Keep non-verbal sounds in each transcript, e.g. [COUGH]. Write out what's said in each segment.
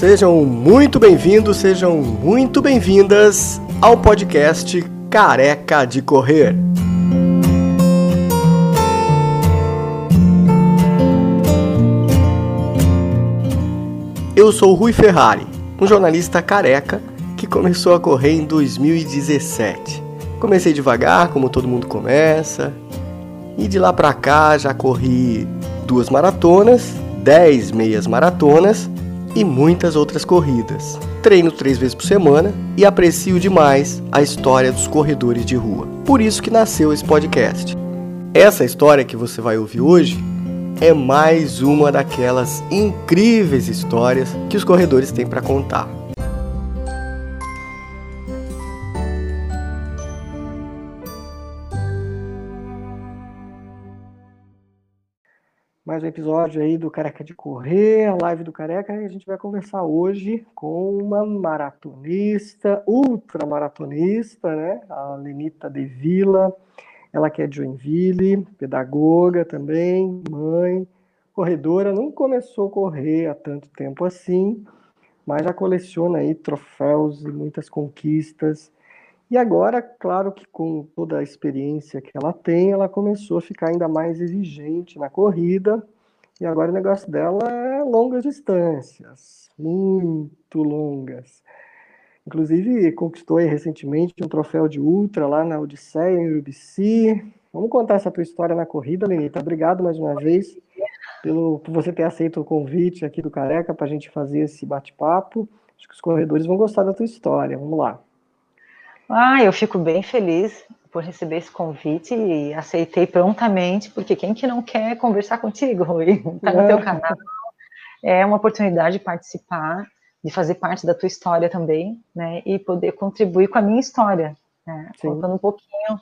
Sejam muito bem-vindos, sejam muito bem-vindas ao podcast Careca de Correr. Eu sou Rui Ferrari, um jornalista careca que começou a correr em 2017. Comecei devagar, como todo mundo começa, e de lá pra cá já corri duas maratonas, dez meias maratonas e muitas outras corridas. Treino três vezes por semana e aprecio demais a história dos corredores de rua. Por isso que nasceu esse podcast. Essa história que você vai ouvir hoje é mais uma daquelas incríveis histórias que os corredores têm para contar. Mais um episódio aí do Careca de Correr, a live do Careca, e a gente vai conversar hoje com uma maratonista, ultramaratonista, né? A Lenita De Vila, ela que é de Joinville, pedagoga também, mãe, corredora, não começou a correr há tanto tempo assim, mas já coleciona aí troféus e muitas conquistas, e agora, claro que com toda a experiência que ela tem, ela começou a ficar ainda mais exigente na corrida. E agora o negócio dela é longas distâncias, muito longas. Inclusive, conquistou recentemente um troféu de ultra lá na Odisseia, em Urubici. Vamos contar essa tua história na corrida, Lenita. Obrigado mais uma vez pelo, por você ter aceito o convite aqui do Careca para a gente fazer esse bate-papo. Acho que os corredores vão gostar da tua história. Vamos lá. Ah, eu fico bem feliz por receber esse convite e aceitei prontamente, porque quem que não quer conversar contigo, Rui? [LAUGHS] Tá no teu canal. É uma oportunidade de participar, de fazer parte da tua história também, né? E poder contribuir com a minha história, né? Contando um pouquinho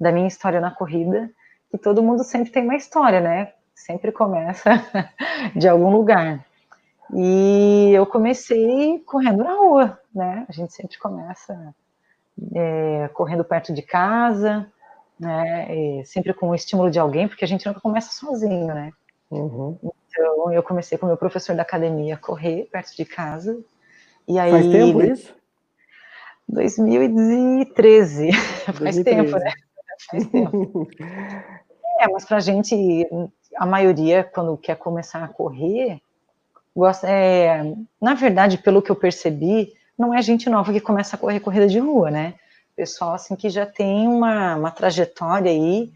da minha história na corrida, que todo mundo sempre tem uma história, né? Sempre começa [LAUGHS] de algum lugar. E eu comecei correndo na rua, né? A gente sempre começa é, correndo perto de casa, né, sempre com o estímulo de alguém, porque a gente nunca começa sozinho, né? Uhum. Então, eu comecei com o meu professor da academia a correr perto de casa. E aí, Faz tempo isso? 2013. 2013. [LAUGHS] Faz tempo, né? Faz tempo. é, mas pra gente, a maioria, quando quer começar a correr, gosta, é, na verdade, pelo que eu percebi, não é gente nova que começa a correr corrida de rua, né? Pessoal assim que já tem uma, uma trajetória aí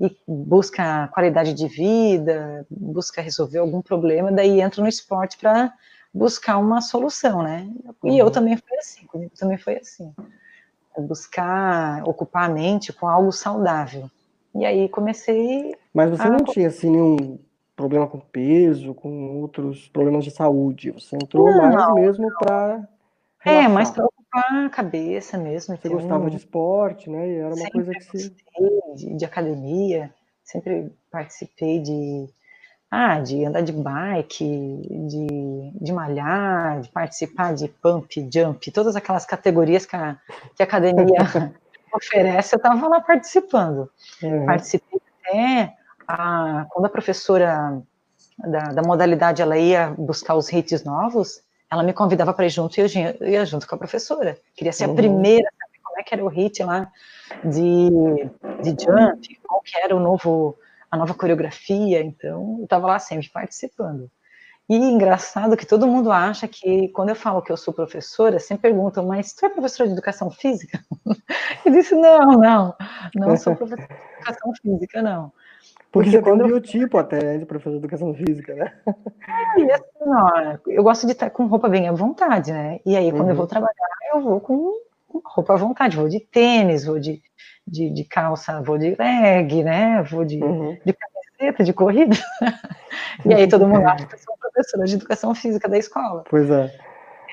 e busca qualidade de vida, busca resolver algum problema, daí entra no esporte para buscar uma solução, né? E eu uhum. também fui assim, comigo também foi assim. Buscar ocupar a mente com algo saudável. E aí comecei. Mas você a... não tinha assim nenhum problema com peso, com outros problemas de saúde. Você entrou não, mais mesmo para Relaxar. É, mas para ocupar a cabeça mesmo. Você gostava um... de esporte, né? E era uma sempre coisa que se. De, de academia, sempre participei de. Ah, de andar de bike, de, de malhar, de participar de pump, jump, todas aquelas categorias que a, que a academia [LAUGHS] oferece, eu estava lá participando. Uhum. Participei até a, quando a professora da, da modalidade ela ia buscar os hits novos, ela me convidava para ir junto e eu ia, junto com a professora. Queria ser uhum. a primeira, sabe como é que era o hit lá de, de jump, qual que era o novo, a nova coreografia, então eu estava lá sempre participando. E engraçado que todo mundo acha que quando eu falo que eu sou professora, sempre perguntam, mas tu é professora de educação física? [LAUGHS] Eu disse, não, não, não sou [LAUGHS] professora de educação física, não. Porque, você tem um biotipo até de professor de educação física, né? É, e assim, ó, eu gosto de estar com roupa bem à vontade, né? E aí, quando uhum. eu vou uhum. trabalhar, eu vou com roupa à vontade, vou de tênis, vou de, de, de calça, vou de leg, né? Vou de, uhum. de camiseta, de corrida. [LAUGHS] e aí todo mundo [LAUGHS] acha que eu sou professora de educação física da escola. Pois é.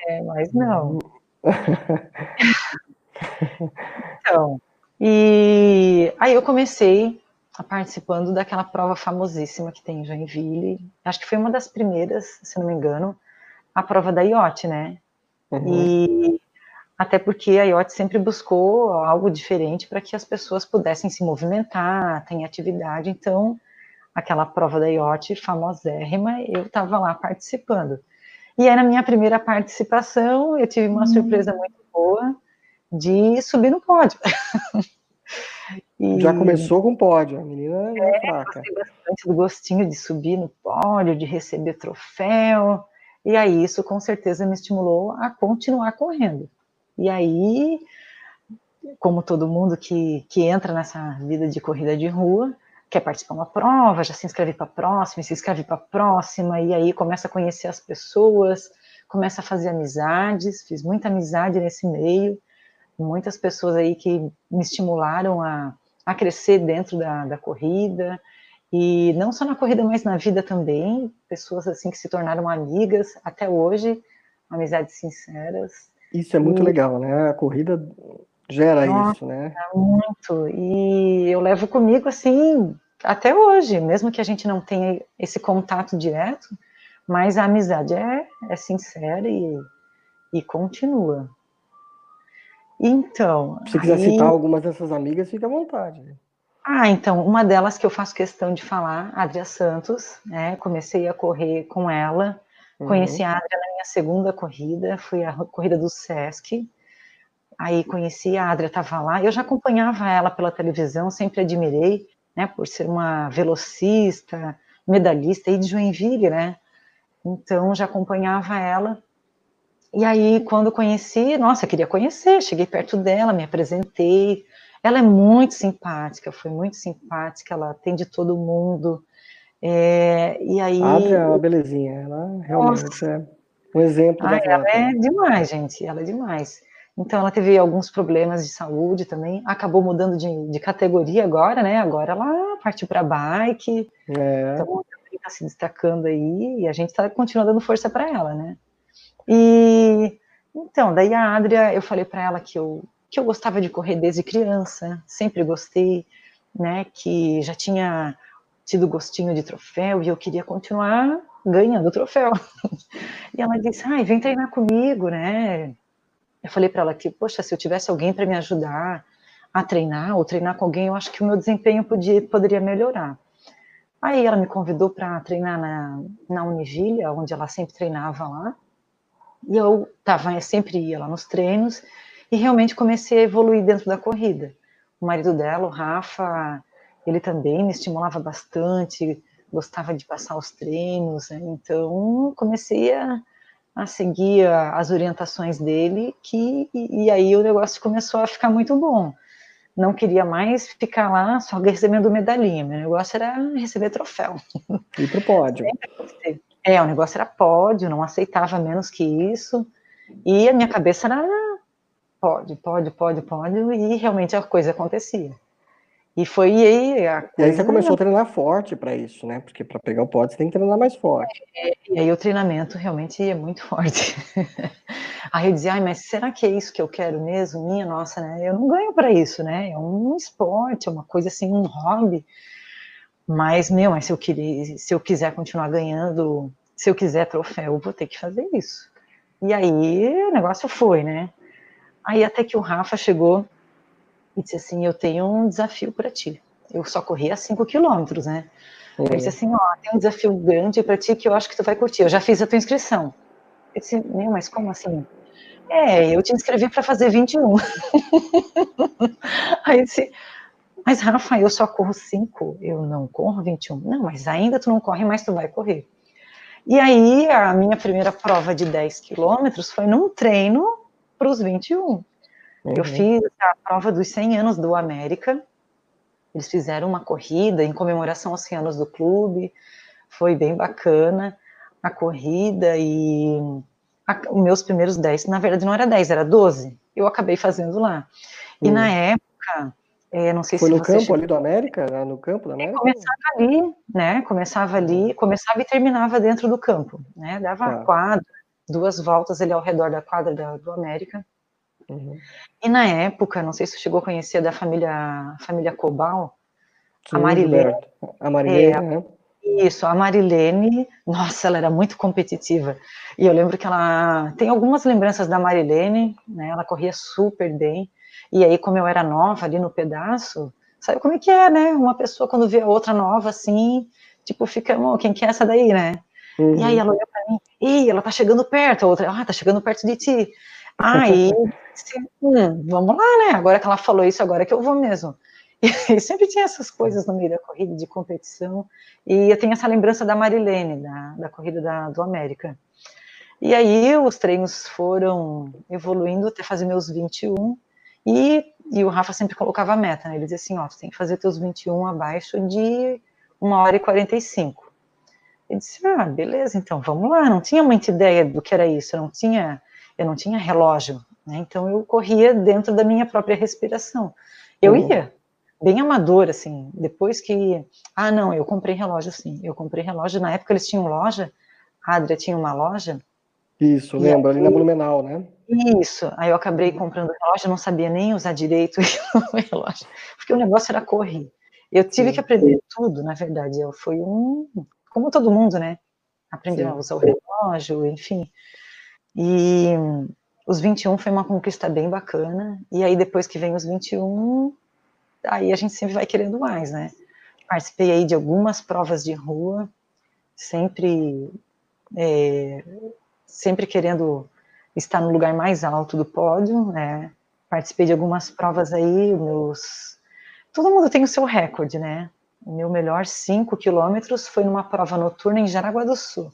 É, mas não. [LAUGHS] então, e aí eu comecei participando daquela prova famosíssima que tem em Joinville. Acho que foi uma das primeiras, se não me engano, a prova da IOT, né? Uhum. E até porque a IOT sempre buscou algo diferente para que as pessoas pudessem se movimentar, ter atividade. Então, aquela prova da IOT famosérrima, eu estava lá participando. E aí, na minha primeira participação, eu tive uma hum. surpresa muito boa de subir no pódio. [LAUGHS] e... Já começou com pódio, a menina é, é fraca. Bastante do gostinho de subir no pódio, de receber troféu. E aí, isso com certeza me estimulou a continuar correndo. E aí, como todo mundo que, que entra nessa vida de corrida de rua, quer participar de uma prova, já se inscreve para a próxima, se inscreve para a próxima, e aí começa a conhecer as pessoas, começa a fazer amizades, fiz muita amizade nesse meio, muitas pessoas aí que me estimularam a, a crescer dentro da, da corrida, e não só na corrida, mas na vida também, pessoas assim que se tornaram amigas até hoje, amizades sinceras. Isso é muito e... legal, né? A corrida gera Nossa, isso, né? Muito. E eu levo comigo assim até hoje, mesmo que a gente não tenha esse contato direto, mas a amizade é, é sincera e, e continua. Então. Se quiser aí... citar algumas dessas amigas, fica à vontade. Ah, então, uma delas que eu faço questão de falar, Adria Santos, né? Comecei a correr com ela, uhum. conheci a Adria na minha segunda corrida, foi a corrida do Sesc, Aí conheci a Adria, estava lá, eu já acompanhava ela pela televisão, sempre admirei, né, por ser uma velocista, medalhista aí de Joinville, né? Então já acompanhava ela. E aí quando conheci, nossa, eu queria conhecer, cheguei perto dela, me apresentei. Ela é muito simpática, foi muito simpática, ela atende todo mundo. É, e aí. A Adria é uma belezinha, ela realmente nossa. é um exemplo. Ah, ela é demais, gente, ela é demais. Então, ela teve alguns problemas de saúde também, acabou mudando de, de categoria agora, né? Agora ela partiu para bike, é. então está se destacando aí e a gente está continuando dando força para ela, né? E então, daí a Adria, eu falei para ela que eu que eu gostava de correr desde criança, sempre gostei, né? Que já tinha tido gostinho de troféu e eu queria continuar ganhando troféu. [LAUGHS] E ela disse: "Ai, vem treinar comigo, né? Eu falei para ela que, poxa, se eu tivesse alguém para me ajudar a treinar ou treinar com alguém, eu acho que o meu desempenho podia, poderia melhorar. Aí ela me convidou para treinar na, na Univille, onde ela sempre treinava lá. E eu tava, sempre ia lá nos treinos e realmente comecei a evoluir dentro da corrida. O marido dela, o Rafa, ele também me estimulava bastante, gostava de passar os treinos, né? então comecei a, a seguir as orientações dele, que, e, aí o negócio começou a ficar muito bom. Não queria mais ficar lá só recebendo medalhinha, meu negócio era receber troféu. E pro pódio. É, o negócio era pódio, não aceitava menos que isso, e a minha cabeça era pódio, pódio, pódio, pódio, e realmente a coisa acontecia. E foi aí a coisa... E aí você começou a treinar forte para isso, né? Porque para pegar o pódio você tem que treinar mais forte. É, e aí o treinamento realmente é muito forte. [LAUGHS] aí eu dizia, ai, mas será que é isso que eu quero mesmo? Minha nossa, né? Eu não ganho para isso, né? É um esporte, é uma coisa assim, um hobby. Mas, meu, mas se eu, querer, se eu quiser continuar ganhando, se eu quiser troféu, eu vou ter que fazer isso. E aí o negócio foi, né? Aí até que o Rafa chegou e disse assim: Eu tenho um desafio para ti. Eu só corri a 5 quilômetros, né? Ele disse assim: Ó, tem um desafio grande para ti que eu acho que tu vai curtir. Eu já fiz a tua inscrição. Eu disse: Meu, mas como assim? É, eu te inscrevi para fazer 21. [LAUGHS] Aí disse: Mas Rafa, eu só corro 5, eu não corro 21. Não, mas ainda tu não corre, mas tu vai correr. E aí, a minha primeira prova de 10 quilômetros foi num treino para os 21. Uhum. Eu fiz a prova dos 100 anos do América. Eles fizeram uma corrida em comemoração aos 100 anos do clube. Foi bem bacana a corrida e a, os meus primeiros 10, na verdade não era 10, era 12. Eu acabei fazendo lá. E uhum. na época, é, não sei Foi se no campo ali do América? No campo do América? Começava ali, né? Começava ali, começava e terminava dentro do campo, né? Dava tá. quadra, duas voltas ali ao redor da quadra da, do América. Uhum. E na época, não sei se você chegou a conhecer da família, a família Cobal, Sim, a Marilene. A Marilene, é, né? Isso, a Marilene, nossa, ela era muito competitiva. E eu lembro que ela tem algumas lembranças da Marilene, né? Ela corria super bem. E aí, como eu era nova ali no pedaço, sabe como é que é, né? Uma pessoa quando vê a outra nova assim, tipo, fica, quem que é essa daí, né? Uhum. E aí ela olhou para mim, e ela tá chegando perto, a outra, ah, tá chegando perto de ti. Aí, [LAUGHS] hum, vamos lá, né? Agora que ela falou isso, agora que eu vou mesmo. [LAUGHS] E sempre tinha essas coisas no meio da corrida, de competição. E eu tenho essa lembrança da Marilene, da, da corrida da, do América. E aí os treinos foram evoluindo até fazer meus 21. E, e o Rafa sempre colocava a meta, né? Ele dizia assim, ó, tu tem que fazer teus 21 abaixo de 1 hora e 45. Eu disse, ah, beleza, então vamos lá. Não tinha muita ideia do que era isso, eu não tinha, eu não tinha relógio, né? Então eu corria dentro da minha própria respiração. Eu uhum. ia, bem amador, assim, depois que, ah, não, eu comprei relógio, sim, eu comprei relógio, na época eles tinham loja, a Adria tinha uma loja. Isso, lembra, ali na Blumenau, né? Isso, aí eu acabei comprando relógio, não sabia nem usar direito [LAUGHS] o relógio, porque o negócio era correr. Eu tive sim. que aprender tudo, na verdade, eu fui um, como todo mundo, né? Aprendeu a usar o relógio, enfim. E os 21 foi uma conquista bem bacana, e aí depois que vem os 21, aí a gente sempre vai querendo mais, né? Participei aí de algumas provas de rua, sempre, é, sempre querendo estar no lugar mais alto do pódio, né? Participei de algumas provas aí, meus... Todo mundo tem o seu recorde, né? O meu melhor 5 quilômetros foi numa prova noturna em Jaraguá do Sul.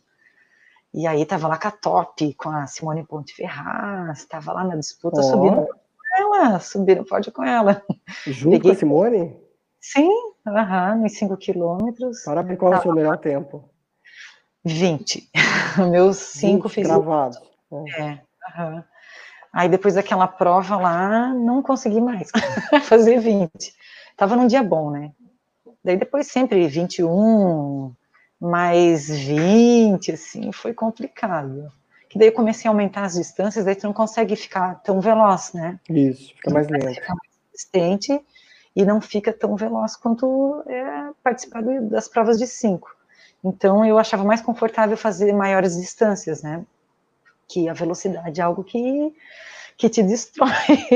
E aí tava lá com a Top, com a Simone Ponte Ferraz, tava lá na disputa, oh. subindo ela, subir no pódio com ela. Junto Peguei... com a Simone? Sim, aham, nos 5 quilômetros. Parabéns, qual é o seu melhor tempo? 20. Meus 5 fiz. Gravado. É, aham. Aí depois daquela prova lá, não consegui mais [LAUGHS] fazer 20. Tava num dia bom, né? Daí depois sempre 21, mais 20, assim, foi complicado que daí eu comecei a aumentar as distâncias, daí tu não consegue ficar tão veloz, né? Isso, fica mais lento. Fica mais resistente e não fica tão veloz quanto é, participar das provas de 5. Então eu achava mais confortável fazer maiores distâncias, né? Que a velocidade é algo que, que te destrói, [LAUGHS]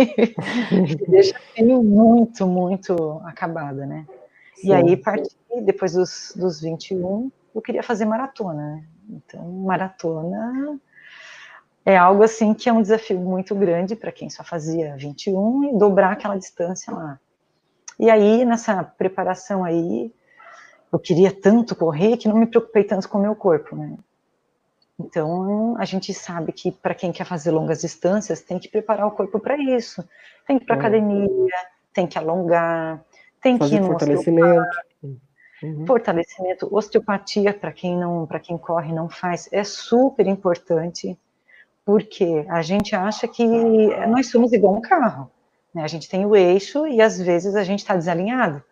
que deixa assim, muito, muito acabada, né? Sim. E aí, parti, depois dos, dos 21, eu queria fazer maratona, né? Então, maratona é algo assim que é um desafio muito grande para quem só fazia 21 e dobrar aquela distância lá. E aí, nessa preparação aí, eu queria tanto correr que não me preocupei tanto com o meu corpo, né? Então, a gente sabe que para quem quer fazer longas distâncias, tem que preparar o corpo para isso. Tem que ir para é. academia, tem que alongar, tem fazer que ir no fortalecimento. Uhum. Fortalecimento, osteopatia para quem não, para quem corre não faz, é super importante porque a gente acha que nós somos igual um carro. Né? A gente tem o eixo e às vezes a gente está desalinhado.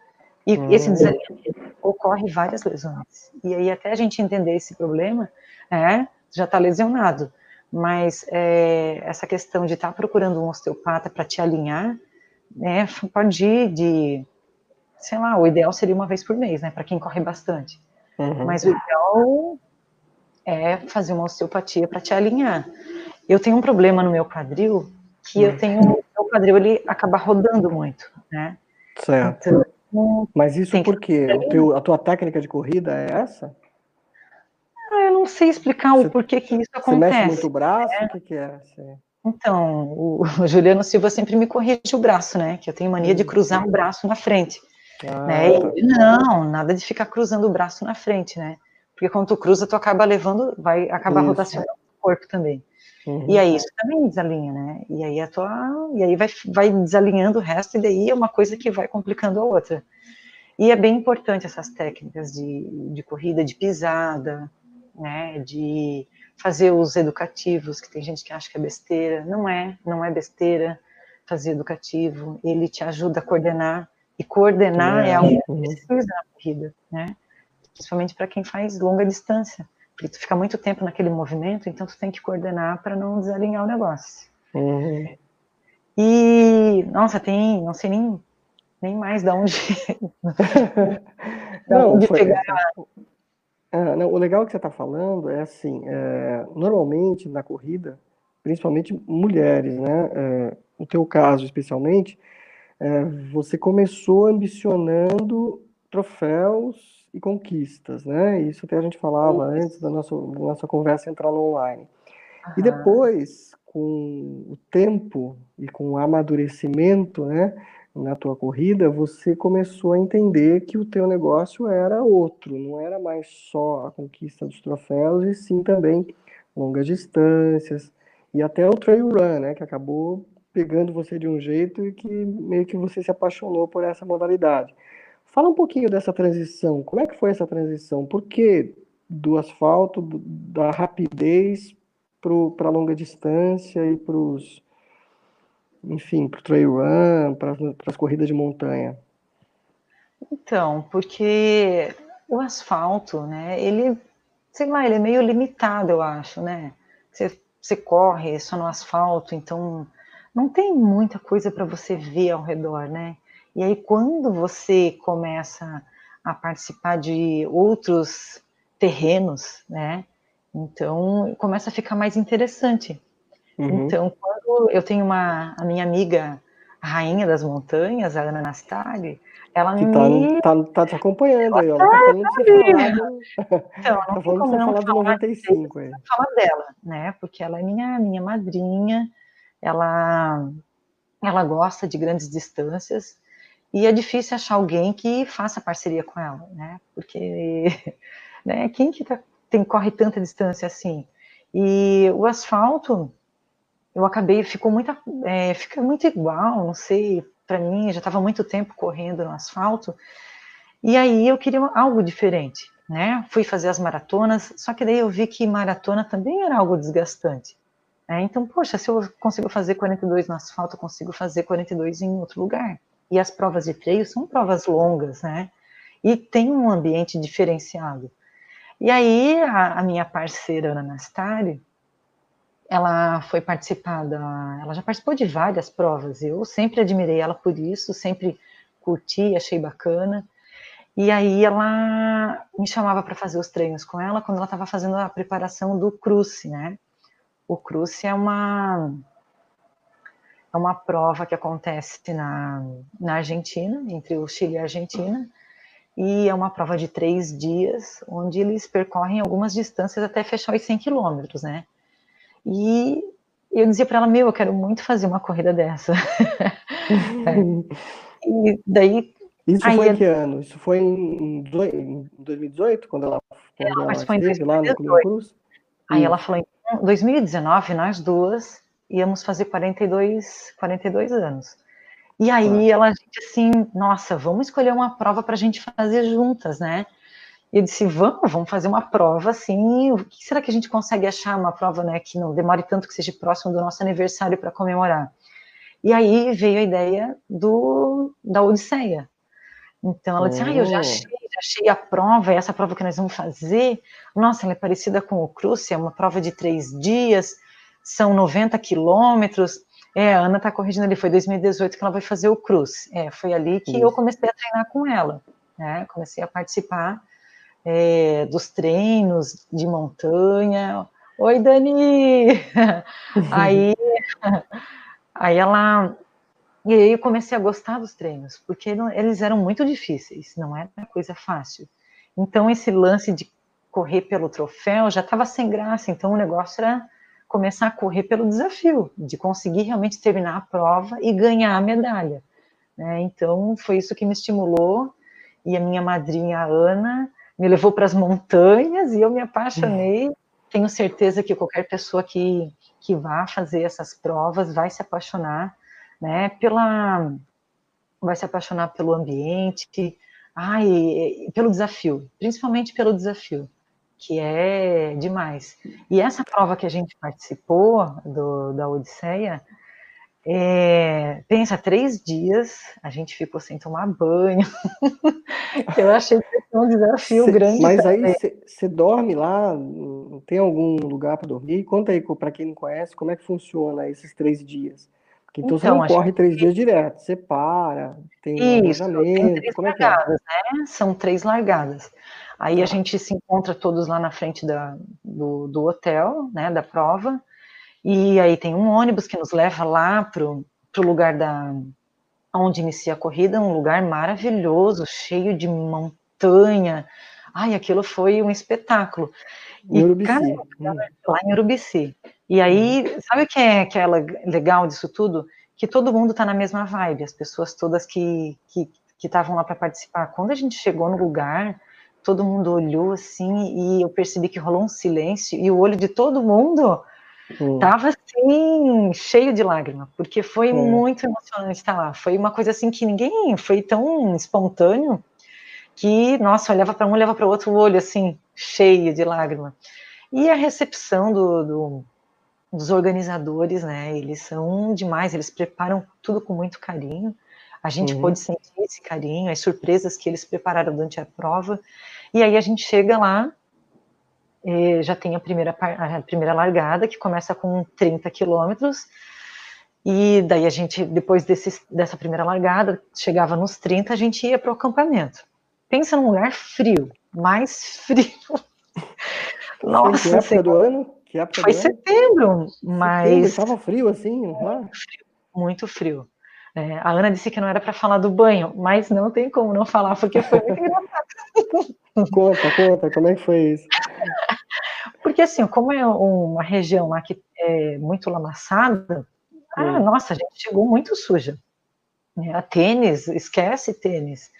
E hum. esse desalinhamento ocorre várias lesões. E aí, até a gente entender esse problema, é, já está lesionado. Mas é, essa questão de estar tá procurando um osteopata para te alinhar, né, pode ir de, sei lá, o ideal seria uma vez por mês, né, para quem corre bastante. Uhum. Mas o ideal é fazer uma osteopatia para te alinhar. Eu tenho um problema no meu quadril, que eu hum. tenho, o meu quadril ele acaba rodando muito, né? Certo. Então, Mas isso por quê? Teu, a tua técnica de corrida é essa? Ah, eu não sei explicar você, o porquê que isso acontece. Você mexe muito o braço? Né? O que, que é? Então, o, o Juliano Silva sempre me corrige o braço, né? Que eu tenho mania de hum. cruzar o braço na frente. Ah, né? Tá. E, não, nada de ficar cruzando o braço na frente, né? Porque quando tu cruza, tu acaba levando, vai acabar isso. rotacionando o corpo também. Uhum. E aí isso também desalinha, né? E aí a tua, e aí vai, vai desalinhando o resto e daí é uma coisa que vai complicando a outra. E é bem importante essas técnicas de, de corrida, de pisada, né? De fazer os educativos, que tem gente que acha que é besteira, não é, não é besteira fazer educativo. Ele te ajuda a coordenar e coordenar é, é algo que uhum. precisa na corrida, né? Principalmente para quem faz longa distância porque tu fica muito tempo naquele movimento, então tu tem que coordenar para não desalinhar o negócio. Uhum. E, nossa, tem, não sei nem, nem mais de onde, [LAUGHS] não, onde foi, pegar. É, não, o legal que você está falando é assim, é, normalmente na corrida, principalmente mulheres, né, é, no teu caso especialmente, é, você começou ambicionando troféus e conquistas, né? Isso que a gente falava antes da nossa, da nossa conversa entrar no online. Uhum. E depois, com o tempo e com o amadurecimento, né, na tua corrida, você começou a entender que o teu negócio era outro, não era mais só a conquista dos troféus, e sim também longas distâncias, e até o trail run, né, que acabou pegando você de um jeito e que meio que você se apaixonou por essa modalidade. Fala um pouquinho dessa transição. Como é que foi essa transição? Por que do asfalto, da rapidez para longa distância e para os, enfim, para o trail run, para as corridas de montanha? Então, porque o asfalto, né, ele, sei lá, ele é meio limitado, eu acho, né? Você, você corre só no asfalto, então não tem muita coisa para você ver ao redor, né? E aí, quando você começa a participar de outros terrenos, né? Então, começa a ficar mais interessante. Uhum. Então, quando eu tenho uma, a minha amiga, a rainha das montanhas, a Ana Nastali, ela que tá, me... tá, tá te acompanhando aí, ó. Ela tá falando de você falar do... Então, [LAUGHS] não tá falando de você falar do 95 aí. Falar dela, né? Porque ela é minha, minha madrinha, ela, ela gosta de grandes distâncias, e é difícil achar alguém que faça parceria com ela, né? Porque [LAUGHS] né, quem que tá, tem, corre tanta distância assim? E o asfalto, eu acabei, ficou muito, é, fica muito igual, não sei, para mim, já estava muito tempo correndo no asfalto, e aí eu queria algo diferente, né? Fui fazer as maratonas, só que daí eu vi que maratona também era algo desgastante. Né? Então, poxa, se eu consigo fazer 42 no asfalto, eu consigo fazer 42 em outro lugar. E as provas de freio são provas longas, né? E tem um ambiente diferenciado. E aí, a, a minha parceira, Ana Nastari, ela foi participar da. Ela já participou de várias provas. Eu sempre admirei ela por isso, sempre curti, achei bacana. E aí ela me chamava para fazer os treinos com ela quando ela estava fazendo a preparação do cruce, né? O cruce é uma é uma prova que acontece na, na Argentina, entre o Chile e a Argentina, e é uma prova de três dias, onde eles percorrem algumas distâncias até fechar os 100 quilômetros, né? E eu dizia para ela, meu, eu quero muito fazer uma corrida dessa. [LAUGHS] é. E daí... Isso foi em que ano? Isso foi em 2018, quando ela, quando ela, ela esteve lá no Clube Cruz? Aí ela falou, em 2019, nós duas íamos fazer 42, 42 anos. E aí ela disse assim, nossa, vamos escolher uma prova para a gente fazer juntas, né? E eu disse, vamos, vamos fazer uma prova assim. O que será que a gente consegue achar uma prova, né, que não demore tanto que seja próximo do nosso aniversário para comemorar? E aí veio a ideia do da Odisseia. Então ela disse, ah, eu já oh. achei, já achei a prova, essa prova que nós vamos fazer. Nossa, ela é parecida com o Cruce, é uma prova de três dias são 90 quilômetros. É, a Ana está corrigindo ali, foi 2018 que ela vai fazer o Cruz. É, foi ali que Isso. eu comecei a treinar com ela, né? Comecei a participar é, dos treinos de montanha. Oi, Dani! [LAUGHS] aí, aí ela. E aí eu comecei a gostar dos treinos, porque não, eles eram muito difíceis, não era coisa fácil. Então, esse lance de correr pelo troféu já estava sem graça, então o negócio era começar a correr pelo desafio, de conseguir realmente terminar a prova e ganhar a medalha. Né? Então, foi isso que me estimulou, e a minha madrinha, a Ana, me levou para as montanhas e eu me apaixonei. Tenho certeza que qualquer pessoa que, que vá fazer essas provas vai se apaixonar, né, pela, vai se apaixonar pelo ambiente, ai, pelo desafio, principalmente pelo desafio que é demais. E essa prova que a gente participou do, da Odisseia, é, pensa, três dias a gente ficou sem tomar banho. [LAUGHS] eu achei que foi um desafio cê, grande. Mas também. aí você dorme lá? Tem algum lugar para dormir? Conta aí para quem não conhece como é que funciona esses três dias. Então, então você não corre três dias direto, você para, tem um Isso, tem três como largadas, é que é? né? São três largadas. Aí a gente se encontra todos lá na frente da, do, do hotel, né, da prova, e aí tem um ônibus que nos leva lá para o lugar da onde inicia a corrida, um lugar maravilhoso, cheio de montanha, Ai, aquilo foi um espetáculo. Em Urubici. Hum. lá em Urubici. E aí, hum. sabe o que é, que é legal disso tudo? Que todo mundo está na mesma vibe, as pessoas todas que estavam lá para participar. Quando a gente chegou no lugar, todo mundo olhou assim e eu percebi que rolou um silêncio e o olho de todo mundo Hum. Tava assim, cheio de lágrima, porque foi hum. muito emocionante estar lá. Foi uma coisa assim que ninguém foi tão espontâneo que, nossa, olhava para um, olhava para o outro, o olho assim, cheio de lágrima. E a recepção do, do, dos organizadores, né? Eles são demais, eles preparam tudo com muito carinho. A gente uhum. pôde sentir esse carinho, as surpresas que eles prepararam durante a prova. E aí a gente chega lá é, já tem a primeira, a primeira largada, que começa com 30 quilômetros, e daí a gente, depois desse, dessa primeira largada, chegava nos 30, a gente ia para o acampamento. Pensa num lugar frio, mais frio. Nossa, que época do ano? Que época foi do setembro, ano? mas... Estava frio assim? Muito frio. Muito frio. É, a Ana disse que não era para falar do banho, mas não tem como não falar, porque foi muito engraçado. Conta, conta, como é que foi isso? Porque assim, como é uma região lá que é muito lamaçada, ah, nossa, a gente chegou muito suja. É, a tênis, esquece tênis.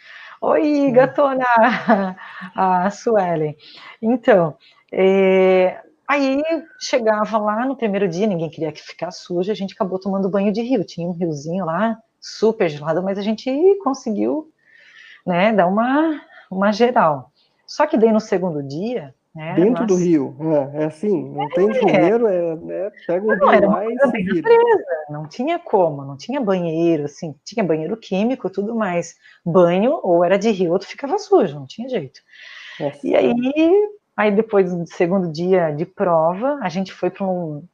Oi, gatona, [LAUGHS] a Suelen. Então, é, aí chegava lá no primeiro dia, ninguém queria que ficasse suja, a gente acabou tomando banho de rio. Tinha um riozinho lá, super gelado, mas a gente conseguiu né, dar uma, uma geral. Só que daí no segundo dia, né, Dentro do rio, é, é assim, não é, tem chuveiro, é, né, pega um não, rio era lá e se vira. Não tinha como, não tinha banheiro, assim, tinha banheiro químico, tudo mais. Banho, ou era de rio, outro ficava sujo, não tinha jeito. Nossa. E aí, aí depois do segundo dia de prova, a gente foi para um,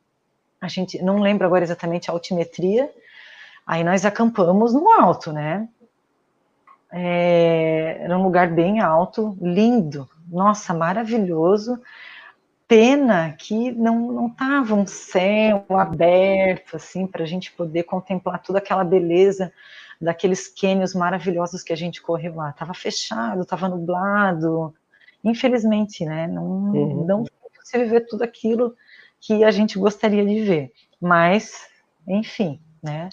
a gente, não lembro agora exatamente a altimetria, aí nós acampamos no alto, né, é, era um lugar bem alto, lindo, nossa, maravilhoso. Pena que não não tava um céu aberto assim para a gente poder contemplar toda aquela beleza daqueles cânions maravilhosos que a gente correu lá. Tava fechado, tava nublado. Infelizmente, né? Não uhum. não foi possível ver tudo aquilo que a gente gostaria de ver. Mas, enfim, né?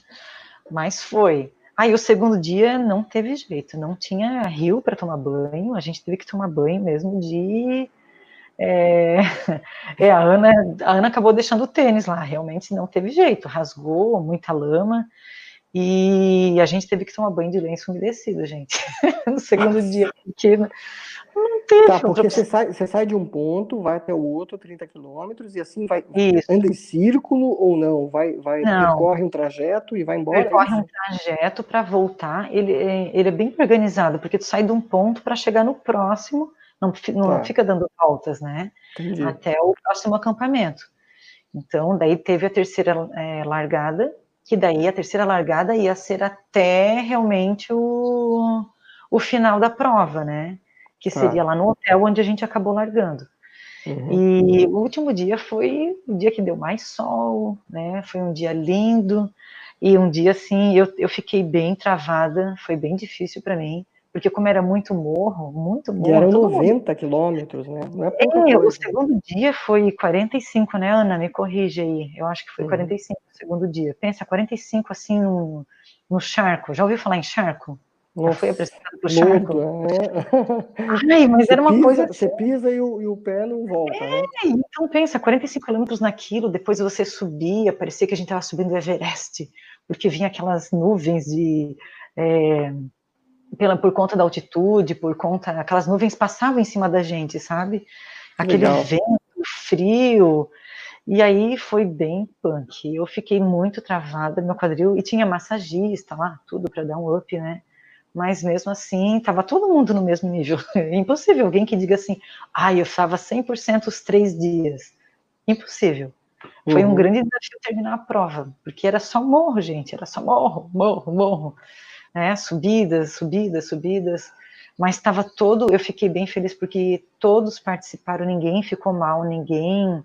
Mas foi. Aí o segundo dia não teve jeito, não tinha rio para tomar banho, a gente teve que tomar banho mesmo de. É, [LAUGHS] é, a, Ana, a Ana acabou deixando o tênis lá, realmente não teve jeito, rasgou muita lama e a gente teve que tomar banho de lenço umedecido, gente, [LAUGHS] no segundo dia, porque não teve. Tá, porque você sai, você sai de um ponto, vai até o outro, 30 quilômetros, e assim vai. Isso. Anda em círculo ou não? Vai, vai não. percorre um trajeto e vai embora? Percorre um trajeto para voltar. Ele, é, ele é bem organizado, porque tu sai de um ponto para chegar no próximo, não, não tá. fica dando voltas, né? Entendi. Até o próximo acampamento. Então, daí teve a terceira é, largada, que daí a terceira largada ia ser até realmente o, o final da prova, né? Que tá. seria lá no hotel onde a gente acabou largando. Uhum. E o último dia foi o dia que deu mais sol, né? Foi um dia lindo e um dia assim eu, eu fiquei bem travada, foi bem difícil para mim, porque como era muito morro, muito morro. E eram 90 quilômetros, né? Não é, é o segundo dia foi 45, né, Ana? Me corrige aí. Eu acho que foi uhum. 45 o segundo dia. Pensa, 45 assim no, no charco. Já ouviu falar em charco? Nossa, foi apresentado por Charco. É. Ai, mas você era uma pisa, coisa. Você pisa e o, e o pé não volta, é, né? Então pensa, 45 quilômetros naquilo, depois você subia, parecia que a gente estava subindo o Everest, porque vinha aquelas nuvens de. É, pela, por conta da altitude, por conta. Aquelas nuvens passavam em cima da gente, sabe? Aquele Legal. vento frio. E aí foi bem punk. Eu fiquei muito travada, meu quadril, e tinha massagista lá, tudo para dar um up, né? Mas mesmo assim, estava todo mundo no mesmo nível. É [LAUGHS] impossível alguém que diga assim, ah, eu estava 100% os três dias. Impossível. Foi uhum. um grande desafio terminar a prova, porque era só morro, gente, era só morro, morro, morro. Né? Subidas, subidas, subidas. Mas estava todo, eu fiquei bem feliz porque todos participaram, ninguém ficou mal, ninguém.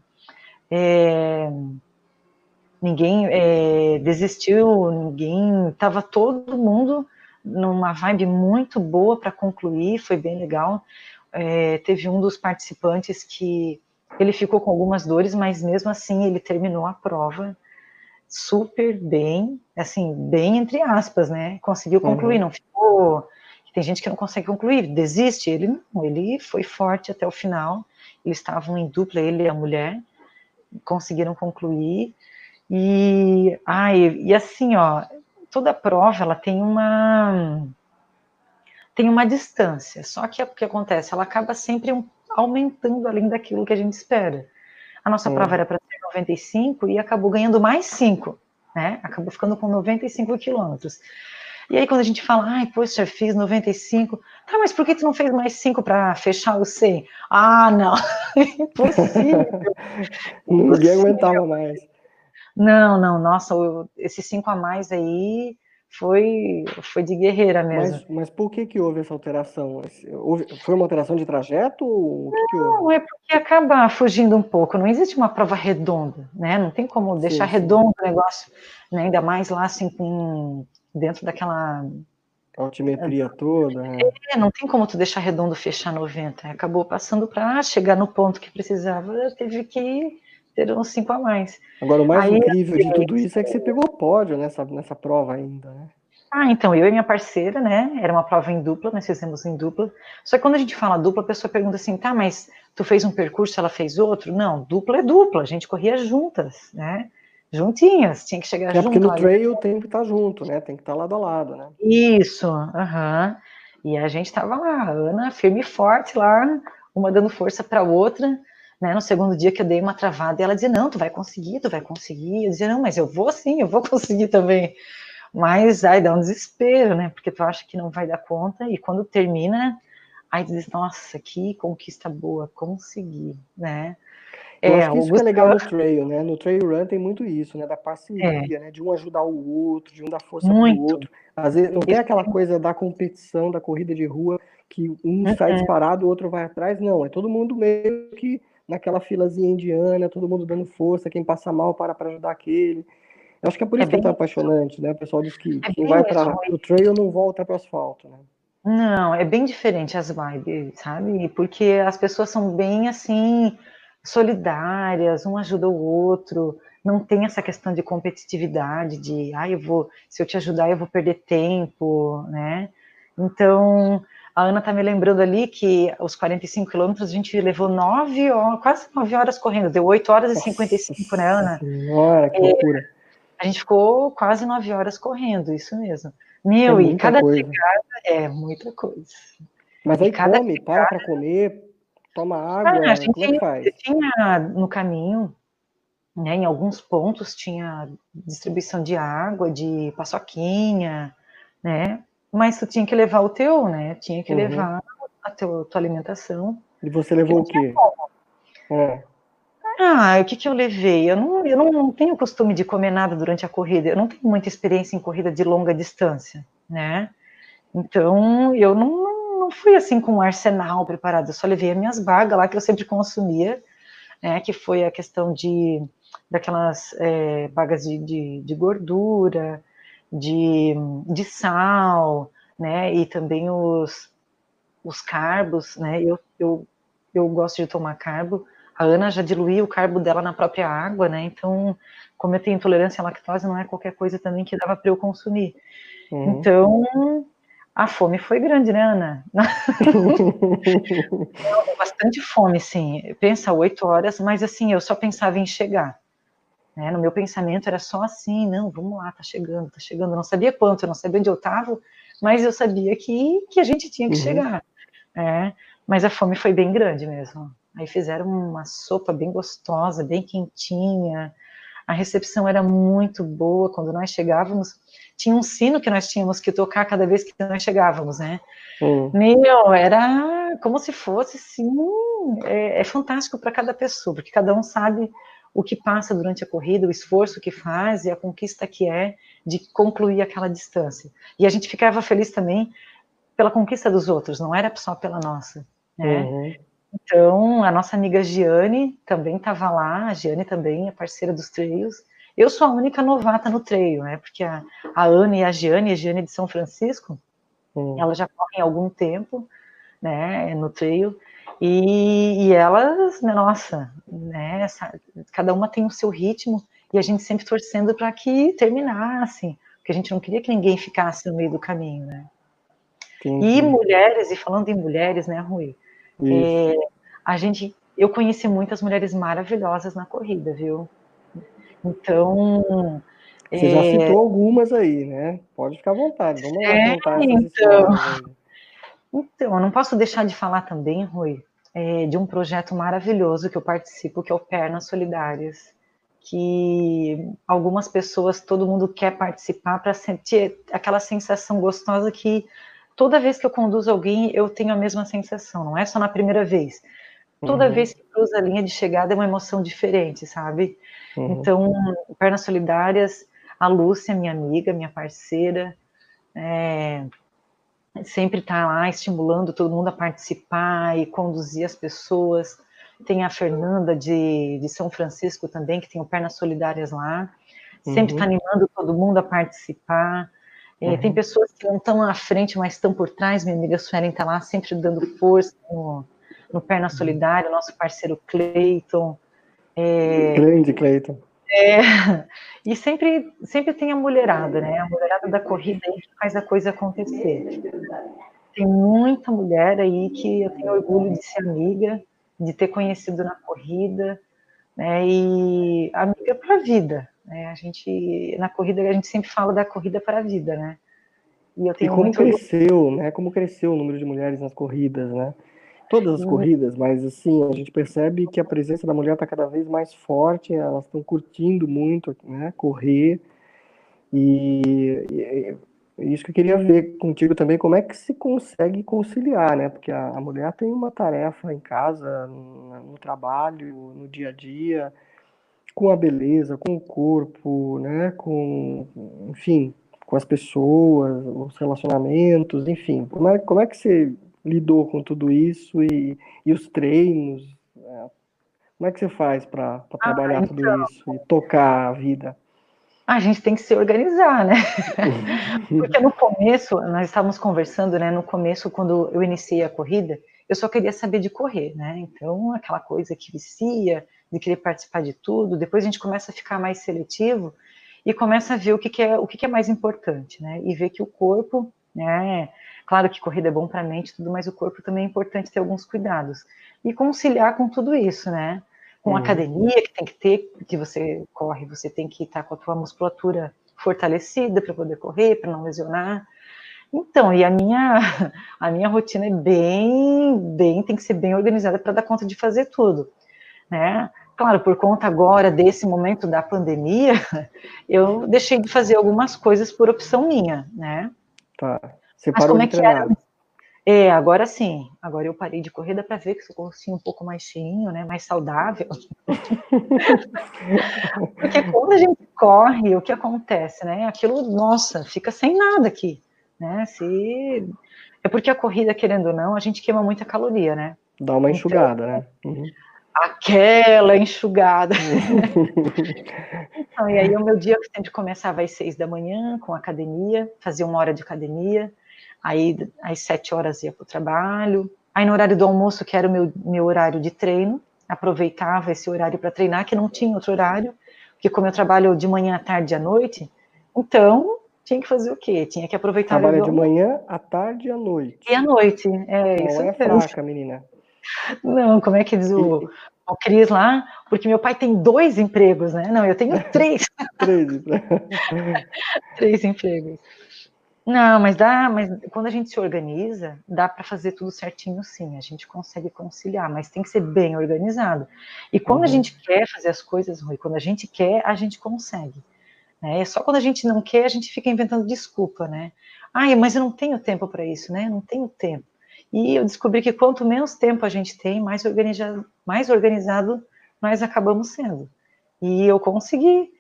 É, ninguém é, desistiu, ninguém. Estava todo mundo numa vibe muito boa para concluir, foi bem legal. é, teve um dos participantes que ele ficou com algumas dores, mas mesmo assim ele terminou a prova super bem, assim, bem entre aspas, né? Conseguiu concluir, uhum. não ficou. Tem gente que não consegue concluir, desiste. Ele não, ele foi forte até o final. Eles estavam em dupla, ele e a mulher, conseguiram concluir. E, ai, e assim, ó, toda prova ela tem uma tem uma distância. Só que o que acontece? Ela acaba sempre aumentando além daquilo que a gente espera. A nossa é. prova era para ser 95 e acabou ganhando mais 5, né? Acabou ficando com 95 quilômetros. E aí, quando a gente fala, ai, poxa, fiz 95, tá, mas por que tu não fez mais 5 para fechar o 100? Ah, não, [LAUGHS] impossível. [LAUGHS] Ninguém aguentava mais. Não, não, nossa, esses 5 a mais aí foi, foi de guerreira mesmo. Mas, mas por que que houve essa alteração? Houve, foi uma alteração de trajeto? Não, é porque acaba fugindo um pouco. Não existe uma prova redonda, né? Não tem como deixar sim, redondo o negócio, né? ainda mais lá assim com dentro daquela altimetria toda. Né? É, não tem como tu deixar redondo fechar 90. Acabou passando para chegar no ponto que precisava, teve que uns 5 a mais. Agora, o mais Aí, incrível de tudo isso é que você pegou pódio nessa, nessa prova ainda, né? Ah, então, eu e minha parceira, né? Era uma prova em dupla, nós fizemos em dupla. Só que quando a gente fala dupla, a pessoa pergunta assim, tá, mas tu fez um percurso, ela fez outro? Não, dupla é dupla, a gente corria juntas, né? Juntinhas, tinha que chegar é junto. É porque no trail tem que estar junto, né? Tem que estar lado a lado, né? Isso, aham. E a gente tava lá, a Ana firme e forte lá, uma dando força para outra, né, no segundo dia que eu dei uma travada, e ela dizia, não, tu vai conseguir, tu vai conseguir. Eu dizia, não, mas eu vou sim, eu vou [LAUGHS] conseguir também. Mas aí dá um desespero, né? Porque tu acha que não vai dar conta, e quando termina, aí diz, nossa, que conquista boa, consegui, né? Eu é, acho que isso que é legal no trail, né? No trail run tem muito isso, né? Da parceria, é. né? De um ajudar o outro, de um dar força muito. pro outro. Às vezes não tem aquela coisa da competição, da corrida de rua, que um uhum. sai disparado, o outro vai atrás. Não, é todo mundo meio que naquela filazinha indiana, todo mundo dando força, quem passa mal para para ajudar aquele. Eu acho que é por é isso que é tão apaixonante, né? O pessoal diz que é quem vai para o trail não volta para o asfalto, né? Não, é bem diferente as vibes, sabe? Porque as pessoas são bem assim solidárias, um ajuda o outro, não tem essa questão de competitividade, de ah, eu vou, se eu te ajudar, eu vou perder tempo, né? Então, a Ana está me lembrando ali que os 45 quilômetros a gente levou 9 horas, quase 9 horas correndo, deu 8 horas e 55, né, Ana? Senhora, que é, loucura. A gente ficou quase 9 horas correndo, isso mesmo. Meu, é e cada coisa. é muita coisa. Mas aí cada come, chegada... para para comer, toma água, ah, a gente como é faz? Tinha no caminho, né, em alguns pontos tinha distribuição de água, de paçoquinha, né, mas tu tinha que levar o teu, né? Tinha que uhum. levar a teu, tua alimentação. E você levou o quê? É. Ah, o que, que eu levei? Eu não, eu não tenho costume de comer nada durante a corrida. Eu não tenho muita experiência em corrida de longa distância, né? Então, eu não, não fui assim com um arsenal preparado. Eu só levei as minhas bagas lá que eu sempre consumia, né? Que foi a questão de daquelas é, bagas de, de, de gordura, de, de sal, né, e também os, os carbos, né, eu, eu, eu gosto de tomar carbo, a Ana já diluía o carbo dela na própria água, né, então, como eu tenho intolerância à lactose, não é qualquer coisa também que dava para eu consumir. Uhum. Então, a fome foi grande, né, Ana? [LAUGHS] bastante fome, sim. Pensa oito horas, mas assim, eu só pensava em chegar. Né? No meu pensamento era só assim, não, vamos lá, tá chegando, tá chegando. Eu não sabia quanto, eu não sabia onde eu estava, mas eu sabia que, que a gente tinha que uhum. chegar. Né? Mas a fome foi bem grande mesmo. Aí fizeram uma sopa bem gostosa, bem quentinha. A recepção era muito boa quando nós chegávamos. Tinha um sino que nós tínhamos que tocar cada vez que nós chegávamos, né? Uhum. Meu, era como se fosse, sim, é, é fantástico para cada pessoa, porque cada um sabe o que passa durante a corrida, o esforço que faz e a conquista que é de concluir aquela distância. E a gente ficava feliz também pela conquista dos outros, não era só pela nossa. Né? Uhum. Então, a nossa amiga Giane também estava lá, a Giane também é parceira dos treios. Eu sou a única novata no treino, né? Porque a, a Ana e a Giane, a Giane de São Francisco, uhum. ela já correm há algum tempo, né, no trail, e, e elas, né, nossa, né, essa, cada uma tem o seu ritmo, e a gente sempre torcendo para que terminasse, porque a gente não queria que ninguém ficasse no meio do caminho, né. E mulheres, e falando em mulheres, né, Rui, é, a gente, eu conheci muitas mulheres maravilhosas na corrida, viu? Então, você já é. citou algumas aí, né? Pode ficar à vontade, vamos é, contar então... Então, eu não posso deixar de falar também, Rui, é, de um projeto maravilhoso que eu participo, que é o Pernas Solidárias, que algumas pessoas, todo mundo quer participar para sentir aquela sensação gostosa que toda vez que eu conduzo alguém, eu tenho a mesma sensação, não é só na primeira vez. Toda uhum. vez que cruza a linha de chegada é uma emoção diferente, sabe? Uhum. Então, Pernas Solidárias a Lúcia, minha amiga, minha parceira, é, sempre está lá estimulando todo mundo a participar e conduzir as pessoas. Tem a Fernanda de, de São Francisco também, que tem o Pernas Solidárias lá, sempre está uhum. animando todo mundo a participar. É, uhum. Tem pessoas que não estão à frente, mas estão por trás. Minha amiga Suelen está lá sempre dando força no, no Perna uhum. Solidária, nosso parceiro Cleiton. É, Grande Cleiton. É, [LAUGHS] e sempre, sempre tem a mulherada, né? A mulherada da corrida aí que faz a coisa acontecer. Tem muita mulher aí que eu tenho orgulho de ser amiga, de ter conhecido na corrida, né? E amiga para a vida, né? A gente na corrida a gente sempre fala da corrida para a vida, né? E eu tenho e como cresceu, orgulho. né? Como cresceu o número de mulheres nas corridas, né? Todas as uhum. corridas, mas assim, a gente percebe que a presença da mulher está cada vez mais forte, elas estão curtindo muito, né, correr, e, e, e, isso que eu queria ver contigo também, como é que se consegue conciliar, né, porque a, a mulher tem uma tarefa em casa, no, no, trabalho, no dia a dia, com a beleza, com o corpo, né, com, enfim, com as pessoas, os relacionamentos, enfim, como é, como é que você lidou com tudo isso e, e os treinos? Né? Como é que você faz para ah, trabalhar então... tudo isso e tocar a vida? A gente tem que se organizar, né? [LAUGHS] Porque no começo, nós estávamos conversando, né? No começo, quando eu iniciei a corrida, eu só queria saber de correr, né? Então, aquela coisa que vicia, de querer participar de tudo. Depois a gente começa a ficar mais seletivo e começa a ver o que, que é o que, que é mais importante, né? E ver que o corpo, né? Claro que corrida é bom para a mente, tudo, mas o corpo também é importante ter alguns cuidados. E conciliar com tudo isso, né? Com uhum. academia, que tem que ter, que você corre, você tem que estar com a tua musculatura fortalecida para poder correr, para não lesionar. Então, e a minha, [LAUGHS] a minha rotina é bem, bem, tem que ser bem organizada para dar conta de fazer tudo, né? Claro, por conta agora desse momento da pandemia, [LAUGHS] eu deixei de fazer algumas coisas por opção minha, né? Tá. Você Mas parou como é de treinar. Que era? É, agora sim. Agora eu parei de corrida para ver que o corpinho um pouco mais cheinho, né, mais saudável. [LAUGHS] Porque quando a gente corre, o que acontece, né? Aquilo, nossa, fica sem nada aqui, né? Se é porque a corrida, querendo ou não, a gente queima muita caloria, né? Dá uma então, enxugada, então, né? Uhum. Aquela enxugada. [LAUGHS] então, e aí o meu dia sempre começava às seis da manhã com academia, fazia uma hora de academia, Aí, às sete horas ia para o trabalho. Aí, no horário do almoço, que era o meu, meu horário de treino, aproveitava esse horário para treinar, que não tinha outro horário, porque como eu trabalho de manhã à tarde e à noite, então tinha que fazer o quê? Tinha que aproveitar Trabalha de manhã, à tarde e à noite. E à noite, é não isso. Não é fraca, menina. Não, como é que diz o, [LAUGHS] o Cris lá? Porque meu pai tem dois empregos, né? Não, eu tenho [LAUGHS] três. três. [LAUGHS] três empregos. Não, mas dá, mas quando a gente se organiza, dá para fazer tudo certinho sim, a gente consegue conciliar, mas tem que ser bem organizado. E quando uhum. a gente quer fazer as coisas, Rui, quando a gente quer, a gente consegue. Né? É só quando a gente não quer, a gente fica inventando desculpa, né? Ai, mas eu não tenho tempo para isso, né? Não tenho tempo. E eu descobri que quanto menos tempo a gente tem, mais organizado, mais organizado nós acabamos sendo. E eu consegui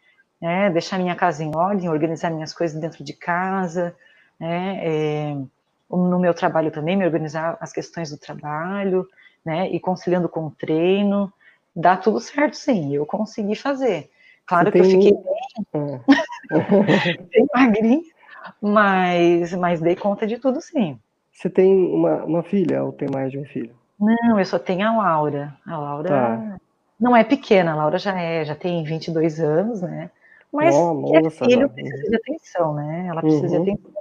né, deixar minha casa em ordem, organizar minhas coisas dentro de casa, né, é, no meu trabalho também, me organizar as questões do trabalho, né, e conciliando com o treino, dá tudo certo, sim, eu consegui fazer. Claro Você que tem... eu fiquei bem, é. [LAUGHS] bem magrinha, mas, mas dei conta de tudo, sim. Você tem uma, uma filha ou tem mais de um filho? Não, eu só tenho a Laura. A Laura tá. não é pequena, a Laura já é, já tem 22 anos, né? Mas oh, nossa, filho precisa de atenção, né? Ela precisa uhum. de atenção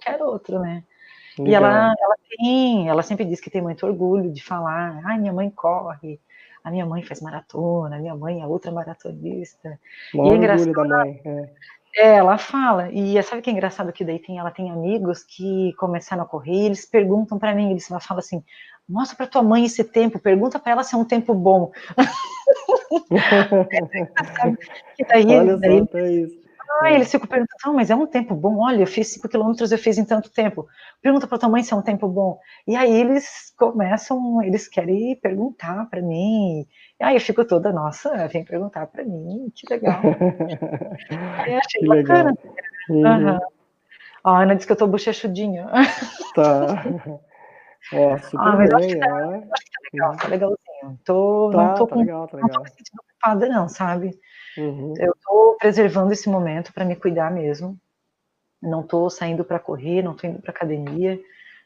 qualquer outro, né? Legal. E ela, ela tem, ela sempre diz que tem muito orgulho de falar, ai, minha mãe corre, a minha mãe faz maratona, a minha mãe é outra maratonista. Mó e é engraçado, da mãe. É. É, ela fala, e sabe que é engraçado que daí tem, ela tem amigos que começaram a correr e eles perguntam para mim, eles falam assim, mostra para tua mãe esse tempo, pergunta para ela se é um tempo bom. [LAUGHS] [LAUGHS] [LAUGHS] que daí, Olha daí, só, é isso. Ah, eles ficam perguntando, mas é um tempo bom? Olha, eu fiz 5 quilômetros, eu fiz em tanto tempo. Pergunta para tua mãe se é um tempo bom. E aí eles começam, eles querem perguntar para mim. E aí eu fico toda, nossa, vem perguntar para mim, que legal. [LAUGHS] aí achei que bacana. Uhum. Uhum. A Ana disse que eu tô bochechudinha. Tá. [LAUGHS] É, super ah, mas bem, acho que, tá, né? acho que tá legal, tá Tô, tá, não tô tá com, legal, tá legal. não tô me sentindo ocupada, não, sabe? Uhum. Eu estou preservando esse momento para me cuidar mesmo. Não estou saindo para correr, não estou indo para academia.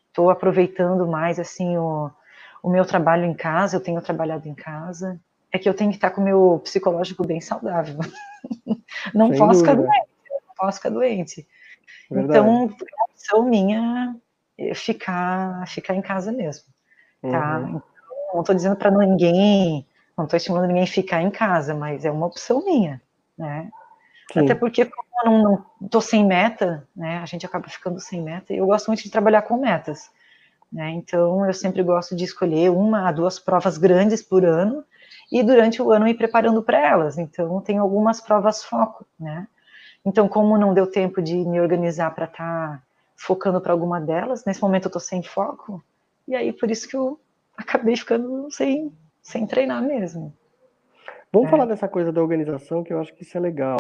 Estou aproveitando mais assim o, o meu trabalho em casa. Eu tenho trabalhado em casa. É que eu tenho que estar com o meu psicológico bem saudável. [LAUGHS] não Sem posso dúvida. ficar doente. Não posso ficar doente. Verdade. Então, uma opção minha é ficar, ficar em casa mesmo. Tá? Uhum. Não estou dizendo para ninguém não estou estimulando ninguém a ficar em casa, mas é uma opção minha, né? Sim. Até porque como eu não estou sem meta, né? A gente acaba ficando sem meta. E eu gosto muito de trabalhar com metas, né? Então eu sempre gosto de escolher uma a duas provas grandes por ano e durante o ano ir preparando para elas. Então tem algumas provas foco, né? Então como não deu tempo de me organizar para estar tá focando para alguma delas, nesse momento eu estou sem foco. E aí por isso que eu acabei ficando sem sem treinar mesmo. Vamos é. falar dessa coisa da organização, que eu acho que isso é legal.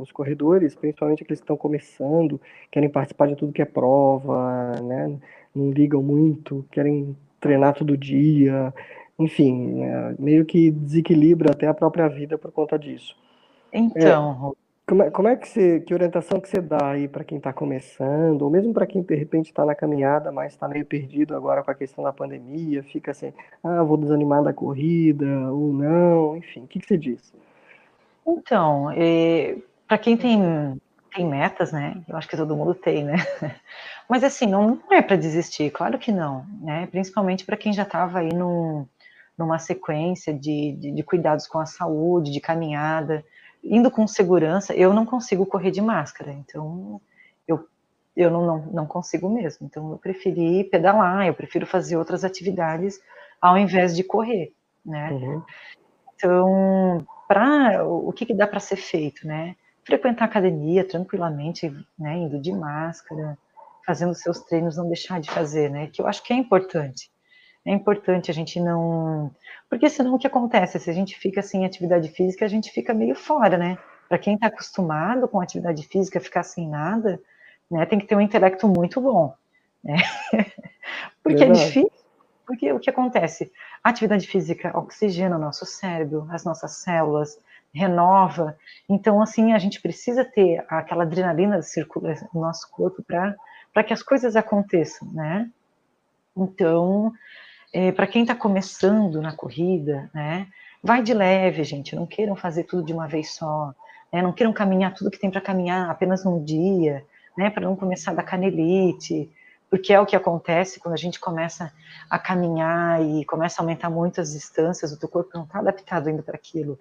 Os corredores, principalmente aqueles que estão começando, querem participar de tudo que é prova, né? Não ligam muito, querem treinar todo dia. Enfim, né? meio que desequilibra até a própria vida por conta disso. Então, é, como é, como é que você, que orientação que você dá aí para quem está começando, ou mesmo para quem de repente está na caminhada, mas está meio perdido agora com a questão da pandemia, fica assim, ah, vou desanimar da corrida, ou não, enfim, o que, que você diz? Então, é, para quem tem, tem metas, né, eu acho que todo mundo tem, né, [LAUGHS] mas assim, não, não é para desistir, claro que não, né, principalmente para quem já estava aí num, numa sequência de, de, de cuidados com a saúde, de caminhada, indo com segurança, eu não consigo correr de máscara, então eu, eu não, não, não consigo mesmo. Então eu preferi pedalar, eu prefiro fazer outras atividades ao invés de correr, né? Uhum. Então, para o que, que dá para ser feito, né? Frequentar a academia tranquilamente, né? Indo de máscara, fazendo seus treinos, não deixar de fazer, né? Que eu acho que é importante. É importante a gente não porque senão o que acontece? Se a gente fica sem atividade física, a gente fica meio fora, né? Para quem está acostumado com atividade física, ficar sem nada, né, tem que ter um intelecto muito bom. Né? [LAUGHS] porque é Verdade. é difícil. Porque o que acontece? A atividade física oxigena o nosso cérebro, as nossas células, renova. Então, assim, a gente precisa ter aquela adrenalina circular no nosso corpo para que as coisas aconteçam, né? Então, é, para quem está começando na corrida, né, vai de leve, gente, não queiram fazer tudo de uma vez só, né, não queiram caminhar tudo que tem para caminhar apenas num dia, né, para não começar da canelite, porque é o que acontece quando a gente começa a caminhar e começa a aumentar muito as distâncias, o teu corpo não está adaptado ainda para aquilo,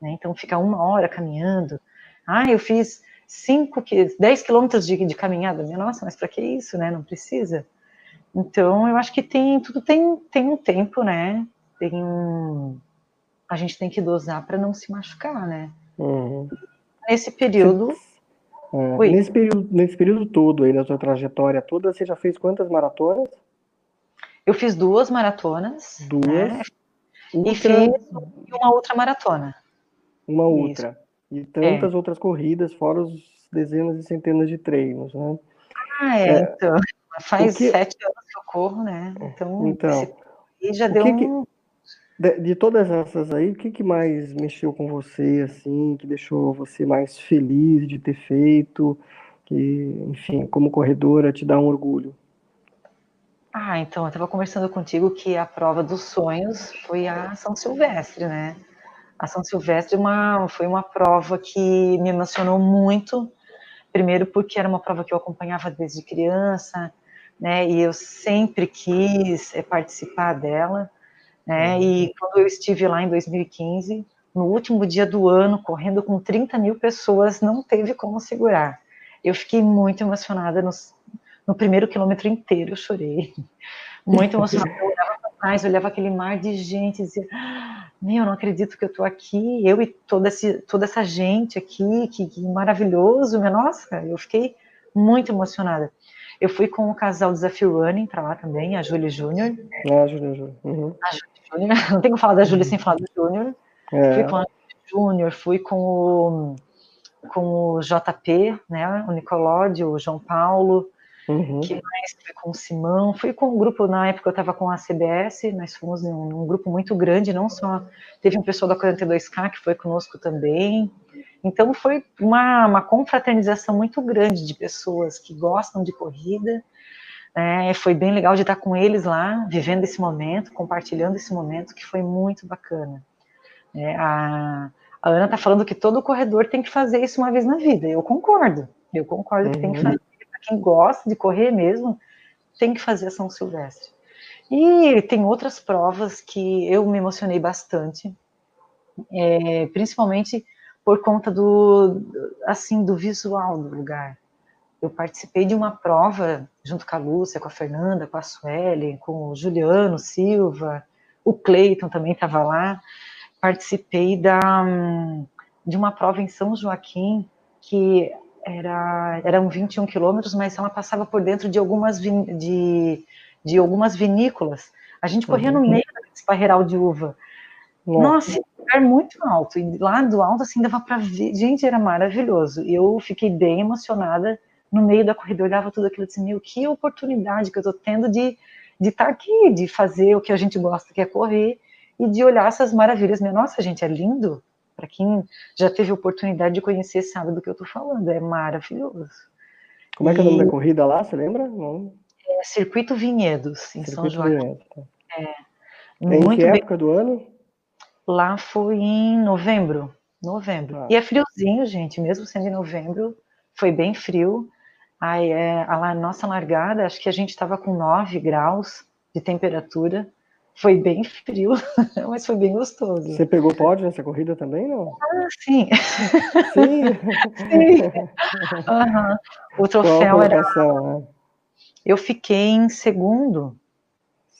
né, então fica uma hora caminhando, ah, eu fiz 5, 10 quilômetros de, de caminhada, minha nossa, mas para que isso, né, não precisa, então, eu acho que tem tudo tem, tem um tempo, né? Tem um, a gente tem que dosar para não se machucar, né? Uhum. Nesse período. É, nesse período, nesse período todo aí da sua trajetória toda, você já fez quantas maratonas? Eu fiz duas maratonas. Duas. Né? E fiz uma outra maratona. Uma outra. E tantas é. outras corridas, fora os dezenas e centenas de treinos, né? Ah, é, é. então. Faz que... sete anos que eu corro, né? Então, então e já deu que um... de, de, todas essas aí, o que, que mais mexeu com você, assim, que deixou você mais feliz de ter feito, que, enfim, como corredora, te dá um orgulho? Ah, então, eu estava conversando contigo que a prova dos sonhos foi a São Silvestre, né? A São Silvestre uma, foi uma prova que me emocionou muito, primeiro porque era uma prova que eu acompanhava desde criança, né? E eu sempre quis é, participar dela, né? Uhum. E quando eu estive lá em 2015, no último dia do ano, correndo com 30 mil pessoas, não teve como segurar. Eu fiquei muito emocionada nos, no primeiro quilômetro inteiro, eu chorei. [LAUGHS] Muito emocionada. Eu olhava para trás, olhava aquele mar de gente, e dizia: Meu, não acredito que eu estou aqui, eu e toda, esse, toda essa gente aqui, que, que maravilhoso. Meu, nossa, eu fiquei muito emocionada. Eu fui com o casal Desafio Running para lá também, a Júlia Júnior. É, a Júlia Júnior. Uhum. A Júlia Júnior. [LAUGHS] Não tenho que falar da Júlia sem falar do Júnior. É. Fui com a Júnior, fui com o, com o JP, né, o Nicolódio, o João Paulo, uhum. que mais fui com o Simão, fui com um grupo, na época eu estava com a CBS, nós fomos um, um grupo muito grande, não só, teve um pessoal da 42K que foi conosco também, então foi uma, uma confraternização muito grande de pessoas que gostam de corrida, é, foi bem legal de estar com eles lá, vivendo esse momento, compartilhando esse momento, que foi muito bacana. É, a, a, Ana está falando que todo corredor tem que fazer isso uma vez na vida. Eu concordo. Eu concordo uhum. que tem que uhum. fazer. Para quem gosta de correr mesmo, tem que fazer a São Silvestre. E tem outras provas que eu me emocionei bastante, é, principalmente por conta do, assim, do visual do lugar. Eu participei de uma prova junto com a Lúcia, com a Fernanda, com a Suelen, com o Juliano Silva, o Cleiton também estava lá. Participei da, de uma prova em São Joaquim que era, eram 21 quilômetros, mas ela passava por dentro de algumas, de, de algumas vinícolas. A gente corria uhum. no meio desse parreiral de uva. Nossa, lugar muito alto. E lá do alto, assim, dava para ver. Gente, era maravilhoso. E eu fiquei bem emocionada no meio da corrida. Eu olhava tudo aquilo e disse: Meu, que oportunidade que eu tô tendo de de estar tá aqui, de fazer o que a gente gosta, que é correr, e de olhar essas maravilhas. Minha, nossa, gente, é lindo. Para quem já teve oportunidade de conhecer, sabe do que eu estou falando. É maravilhoso. Como é que é o nome da corrida lá? Você lembra? Não. É Circuito Vinhedos, em Circuito São João. Vinhedos. Tá. É. Em muito que época bem. do ano? Lá foi em novembro. Novembro. Ah. E é friozinho, gente, mesmo sendo em novembro, foi bem frio. Aí, é, a nossa largada, acho que a gente estava com 9 graus de temperatura. Foi bem frio, [LAUGHS] mas foi bem gostoso. Você pegou pódio nessa corrida também, não? Ah, sim. Sim? sim. Uhum. O troféu era... Né? Eu fiquei em segundo.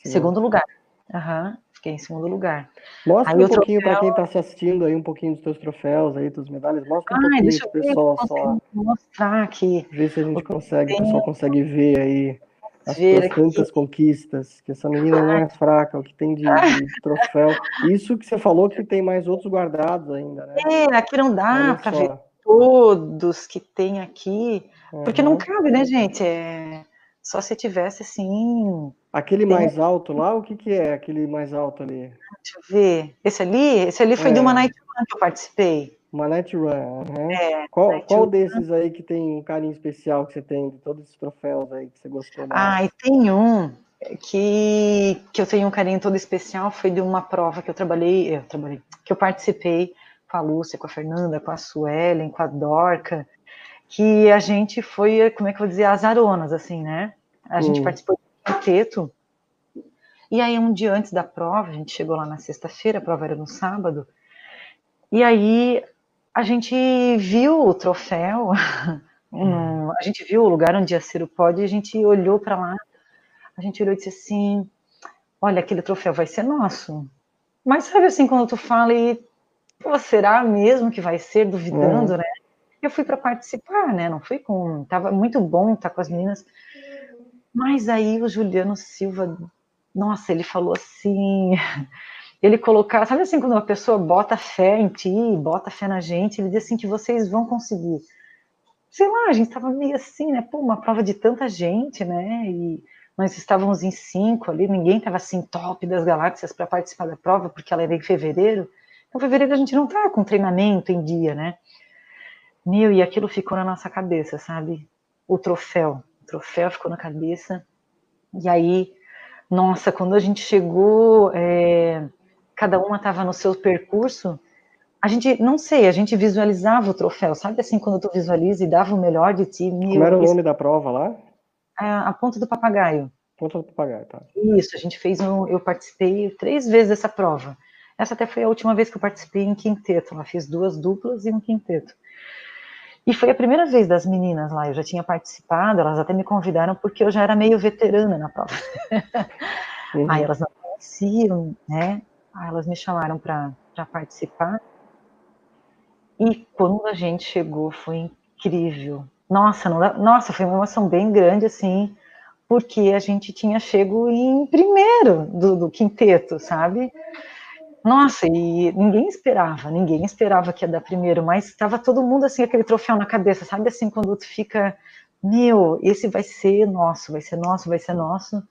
Sim. Segundo lugar. Uhum. Fiquei em segundo lugar. Mostra aí um pouquinho troféu... para quem está se assistindo aí, um pouquinho dos teus troféus aí, dos medalhas. Mostra um Ai, pouquinho deixa pro pessoal só. mostrar aqui. Ver se a gente consegue, o pessoal consegue ver aí as tuas tantas conquistas, que essa menina não é fraca, o que tem de, [LAUGHS] de, troféu. Isso que você falou que tem mais outros guardados ainda, né? É, aqui não dá para ver todos que tem aqui, uhum. porque não cabe, né, gente? É só se tivesse assim. Aquele tem... mais alto lá, o que, que é aquele mais alto ali? Deixa eu ver. Esse ali, esse ali foi é. de uma night run que eu participei. Uma night run. Uhum. É, qual night qual run. desses aí que tem um carinho especial que você tem de todos esses troféus aí que você gostou mais? Ah, e tem um que, que eu tenho um carinho todo especial, foi de uma prova que eu trabalhei, eu trabalhei, que eu participei com a Lúcia, com a Fernanda, com a Suelen, com a Dorca, que a gente foi, como é que eu vou dizer, azaronas, assim, né? A gente hum. participou do quinteto. E aí, um dia antes da prova, a gente chegou lá na sexta-feira, a prova era no sábado. E aí, a gente viu o troféu, [LAUGHS] um, a gente viu o lugar onde ia ser o pódio, e a gente olhou para lá, a gente olhou e disse assim: Olha, aquele troféu vai ser nosso. Mas sabe assim, quando tu fala e. Pô, será mesmo que vai ser? Duvidando, uhum. né? Eu fui para participar, né? Não fui com. Tava muito bom estar com as meninas. Mas aí o Juliano Silva, nossa, ele falou assim, [LAUGHS] ele colocar, sabe assim, quando uma pessoa bota fé em ti, bota fé na gente, ele diz assim que vocês vão conseguir. Sei lá, a gente estava meio assim, né? Pô, uma prova de tanta gente, né? E nós estávamos em cinco ali, ninguém estava assim top das galáxias para participar da prova, porque ela era em fevereiro. Então, fevereiro a gente não tá com treinamento em dia, né? Meu, e aquilo ficou na nossa cabeça, sabe? O troféu troféu ficou na cabeça. E aí Nossa, quando a gente chegou, é, cada uma estava no seu percurso, a gente, não sei, a gente visualizava o troféu, sabe assim, quando tu visualiza e dava o melhor de ti. Meu, Como era o nome da prova lá? A, a Ponta do Papagaio. Ponta do Papagaio, tá. Isso, a gente fez, um, eu participei três vezes dessa prova. Essa até foi a última vez que eu participei em quinteto, lá fiz duas duplas e um quinteto. E foi a primeira vez das meninas lá, eu já tinha participado, elas até me convidaram porque eu já era meio veterana na prova. Uhum. Aí elas não conheciam, né? Aí elas me chamaram para participar. E quando a gente chegou, foi incrível. Nossa, não, nossa, foi uma emoção bem grande, assim, porque a gente tinha chego em primeiro do, do quinteto, sabe? Nossa, e ninguém esperava, ninguém esperava que ia dar primeiro, mas estava todo mundo assim, aquele troféu na cabeça, sabe assim, quando tu fica, meu, esse vai ser nosso, vai ser nosso, vai ser nosso.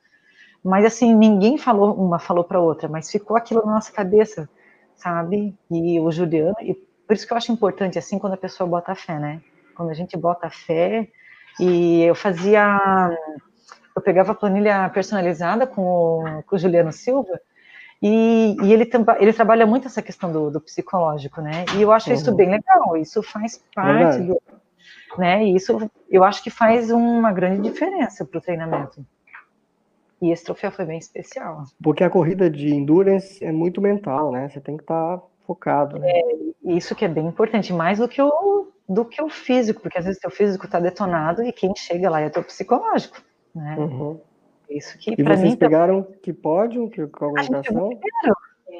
Mas assim, ninguém falou, uma falou para outra, mas ficou aquilo na nossa cabeça, sabe? E o Juliano, e por isso que eu acho importante, assim, quando a pessoa bota fé, né? Quando a gente bota fé, e eu fazia, eu pegava a planilha personalizada com com o Juliano Silva, e, e ele, ele trabalha muito essa questão do, do psicológico, né? E eu acho uhum. isso bem legal, isso faz parte do. Né? E isso eu acho que faz uma grande diferença para o treinamento. E esse troféu foi bem especial. Porque a corrida de endurance é muito mental, né? Você tem que estar tá focado. Né? É, isso que é bem importante, mais do que o, do que o físico, porque às vezes o físico está detonado e quem chega lá é o psicológico, né? Uhum. Isso que e para mim. Vocês tá pegaram que pódio, que colocação?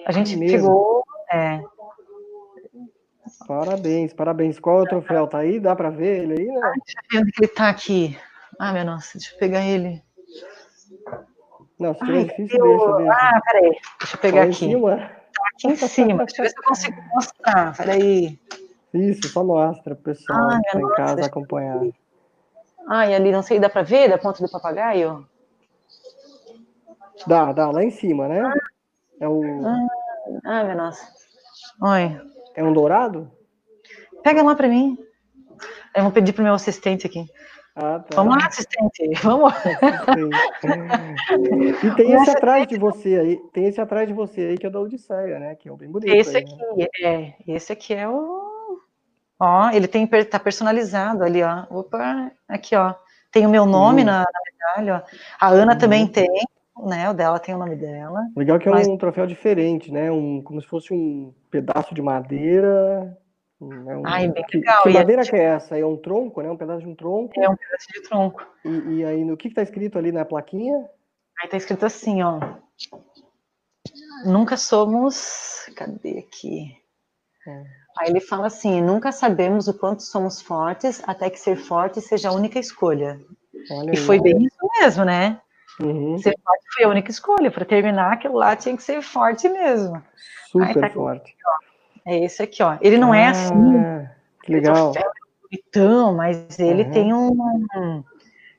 A gente, pegou. É... Parabéns, parabéns. Qual é o troféu? Tá aí? Dá para ver ele aí? Né? Ah, deixa eu ver onde ele tá aqui. Ah, meu nossa, deixa eu pegar ele. Não, se tiver difícil, eu... deixa, deixa. Ah, peraí, deixa eu pegar aqui. Em cima? Tá aqui em cima, deixa eu ver se eu consigo mostrar. Peraí. Isso, só mostra pro pessoal ah, que tá em casa acompanhar. Ah, e ali, não sei, dá para ver da ponta do papagaio? Dá, dá, lá em cima, né? É o. Ah, minha nossa. Oi. É um dourado? Pega lá para mim. Eu vou pedir pro meu assistente aqui. Ah, tá. Vamos lá, assistente. Vamos. e tem esse atrás de você aí, tem esse atrás de você aí que é da Odisseia, né? Que é bem bonito. Esse aí, aqui, né? é. Esse aqui é o. Ó, ele tem, tá personalizado ali, ó. Opa, aqui, ó. Tem o meu nome uhum. na, na, medalha, ó. A Ana uhum. também tem né? O dela tem o nome dela. Legal que é mas... um troféu diferente, né? Um, como se fosse um pedaço de madeira. É um, Ai, bem que, legal. Que, madeira gente... que é essa? É um tronco, né? Um pedaço de um tronco. É um pedaço de tronco. E, e aí, no que está escrito ali na plaquinha? Aí tá escrito assim, ó. Nunca somos. Cadê aqui? É. Aí ele fala assim: nunca sabemos o quanto somos fortes, até que ser forte seja a única escolha. Olha e aí, foi bem isso mesmo, né? Uhum. Ser forte foi a única escolha. Para terminar, aquilo lá tinha que ser forte mesmo. Super tá forte. Aqui, é esse aqui, ó. Ele não é ah, é assim. Que legal. Bonitão, mas ele uhum. tem um.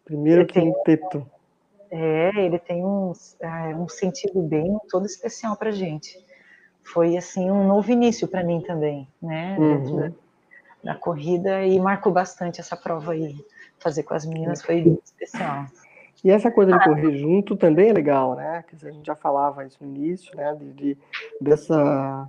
Primeiro quinteto. É, ele tem um, é, um sentido bem todo especial para gente. Foi assim um novo início para mim também, né? Uhum. Da, da, corrida e marcou bastante essa prova aí. Fazer com as meninas foi especial. E essa coisa de correr junto também é legal, né? a gente já falava isso no início, né? De, de dessa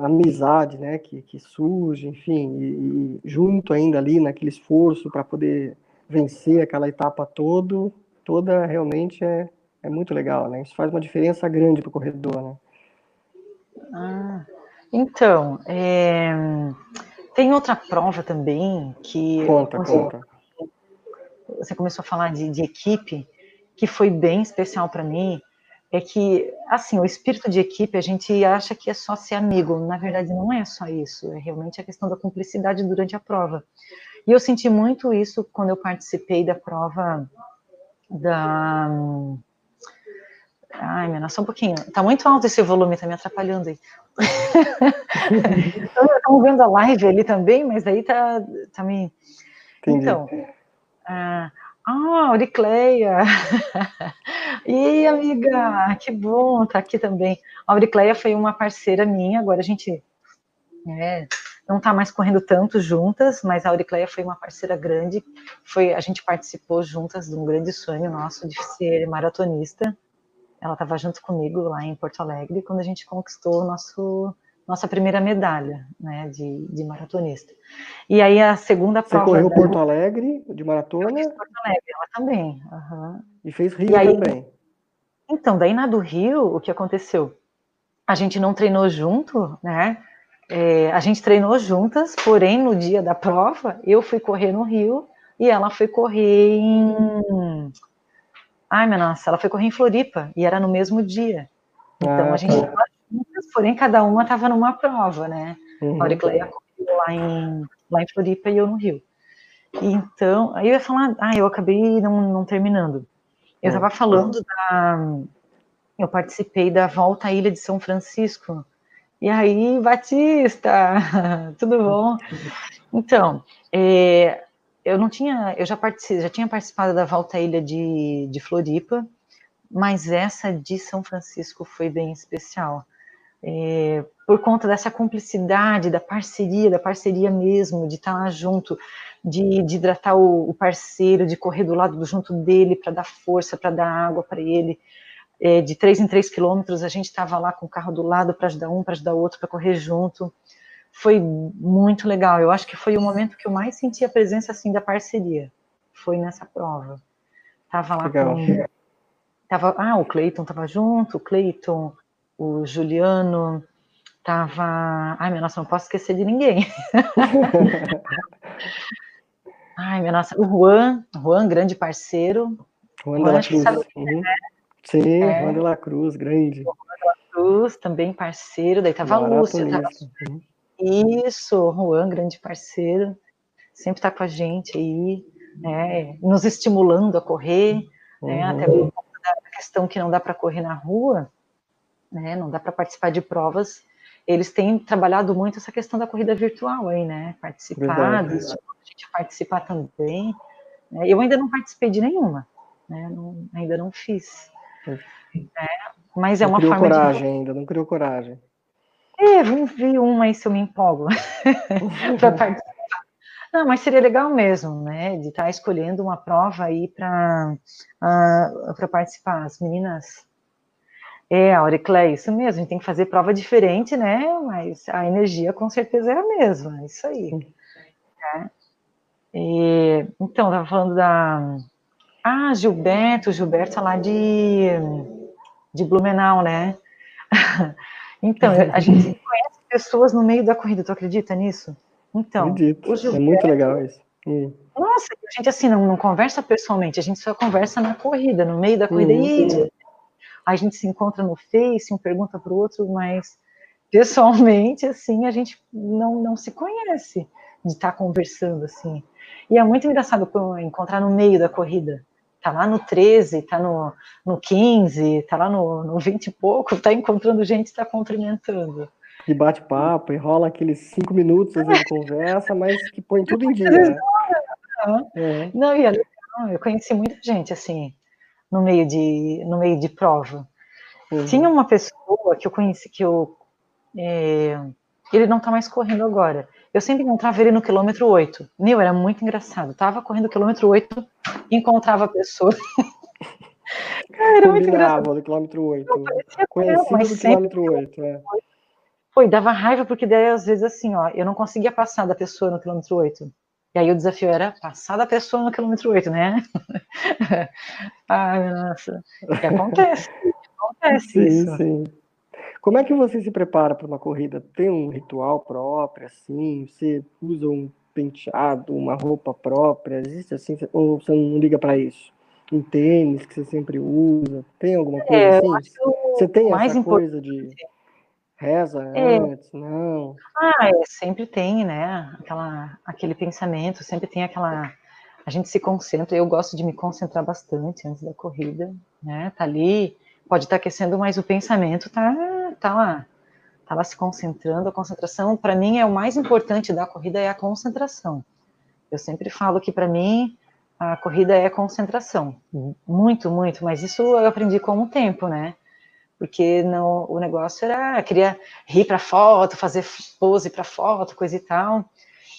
amizade, né? Que, que surge, enfim, e, e junto ainda ali naquele esforço para poder vencer aquela etapa todo, toda realmente é, é muito legal, né? Isso faz uma diferença grande para o corredor, né? Ah, então, é... tem outra prova também que... Conta, conta você começou a falar de, de equipe, que foi bem especial para mim, é que, assim, o espírito de equipe, a gente acha que é só ser amigo, na verdade não é só isso, é realmente a questão da cumplicidade durante a prova. E eu senti muito isso quando eu participei da prova da... Ai, menina, só um pouquinho. Tá muito alto esse volume, tá me atrapalhando aí. [LAUGHS] Estamos vendo a live ali também, mas aí tá, tá me... Entendi. Então, ah, ah, Auricleia! [LAUGHS] e amiga, que bom, tá aqui também. A Auricleia foi uma parceira minha, agora a gente é, não tá mais correndo tanto juntas, mas a Auricleia foi uma parceira grande, foi, a gente participou juntas de um grande sonho nosso de ser maratonista. ela estava junto comigo lá em Porto Alegre quando a gente conquistou nosso nossa primeira medalha, né, de, de maratonista. E aí a segunda prova... Você correu Porto Alegre de maratona? Eu fiz Porto Alegre, ela também. Uhum. E fez Rio e aí, também? Então, daí na do Rio, o que aconteceu? A gente não treinou junto, né, é, a gente treinou juntas, porém no dia da prova, eu fui correr no Rio e ela foi correr em Ai, minha nossa, ela foi correr em Floripa e era no mesmo dia. Então ah, a gente tá. Porém cada uma estava numa prova, né? Uhum. A Auricleia lá em, lá em Floripa e eu no Rio. Então, aí eu ia falar, ah, eu acabei não, não terminando. Eu estava uhum. falando da. Eu participei da volta à Ilha de São Francisco. E aí, Batista, [LAUGHS] tudo bom? Então, é, eu não tinha, eu já participei, já tinha participado da volta à ilha de, de Floripa, mas essa de São Francisco foi bem especial. É, por conta dessa cumplicidade, da parceria, da parceria mesmo, de estar lá junto, de, de hidratar o, o, parceiro, de correr do lado junto dele para dar força, para dar água para ele. É, de três em três quilômetros, a gente estava lá com o carro do lado para ajudar um, para ajudar o outro, para correr junto foi muito legal. Eu acho que foi o momento que eu mais senti a presença assim da parceria. Foi nessa prova. Tava lá legal. com tava, ah, o Cleiton tava junto, o Cleiton, o Juliano, tava, ai, minha nossa, não posso esquecer de ninguém. [LAUGHS] ai, minha nossa, o Juan, Juan, grande parceiro. Juan, Juan de la Cruz. Sabe, uhum. né? Sim, é. Juan de la Cruz, grande. Juan de la Cruz, também parceiro, daí tava a Lúcia, tava, uhum. Isso, Juan, grande parceiro, sempre está com a gente aí, né, nos estimulando a correr, uhum. né, até conta da questão que não dá para correr na rua, né, não dá para participar de provas, eles têm trabalhado muito essa questão da corrida virtual aí, né, participar, a gente participar também, né, eu ainda não participei de nenhuma, né, não, ainda não fiz, né, mas é não uma criou forma coragem de... ainda, não criou coragem. É, vamos ver uma aí se eu me empolgo [LAUGHS] para participar. Não, mas seria legal mesmo, né? De estar tá escolhendo uma prova aí para uh, para participar. As meninas. É, Auriclé, isso mesmo, a gente tem que fazer prova diferente, né? Mas a energia com certeza é a mesma, é isso aí. É. E, então, estava falando da. Ah, Gilberto, Gilberto lá de, de Blumenau, né? [LAUGHS] Então, a gente conhece pessoas no meio da corrida, tu acredita nisso? Então, Acredito. Gilberto, é muito legal isso. Hum. Nossa, a gente assim não, não, conversa pessoalmente, a gente só conversa na corrida, no meio da corrida. Hum. E a gente se encontra no Face, um pergunta para o outro, mas pessoalmente, assim, a gente não, não se conhece de estar tá conversando assim. E é muito engraçado encontrar no meio da corrida tá lá no 13, tá no, no 15, tá lá no, no 20 e pouco, tá encontrando gente, tá cumprimentando. E bate papo, e rola aqueles cinco minutos de conversa, mas que põe tudo em dia, né? [LAUGHS] É. Não, e é legal, eu conheci muita gente, assim, no meio de, no meio de prova. Uhum. Tinha uma pessoa que eu conheci, que eu... É, ele não tá mais correndo agora, eu sempre encontrava ele no quilômetro 8. Meu, era muito engraçado. Tava correndo o quilômetro 8, encontrava a pessoa. [LAUGHS] Cara, era muito engraçado. no quilômetro 8. Conhecido do quilômetro 8, é. Foi, dava raiva, porque daí, às vezes, assim, ó, eu não conseguia passar da pessoa no quilômetro 8. E aí o desafio era passar da pessoa no quilômetro 8, né? Ai, [LAUGHS] nossa. O que acontece? Acontece sim, isso. Sim. Como é que você se prepara para uma corrida? Tem um ritual próprio, assim? Você usa um penteado, uma roupa própria? Existe assim? Ou você não liga para isso? Um tênis que você sempre usa? Tem alguma coisa é, assim? Você tem essa coisa de reza é. antes? Não? Ah, é, sempre tem, né? Aquela, aquele pensamento, sempre tem aquela a gente se concentra, eu gosto de me concentrar bastante antes da corrida, né? Tá ali, pode estar tá aquecendo, mas o pensamento tá tá lá, tá lá se concentrando. A concentração, para mim, é o mais importante da corrida é a concentração. Eu sempre falo que para mim a corrida é concentração, muito, muito. Mas isso eu aprendi com o tempo, né? Porque não, o negócio era queria rir para foto, fazer pose para foto, coisa e tal.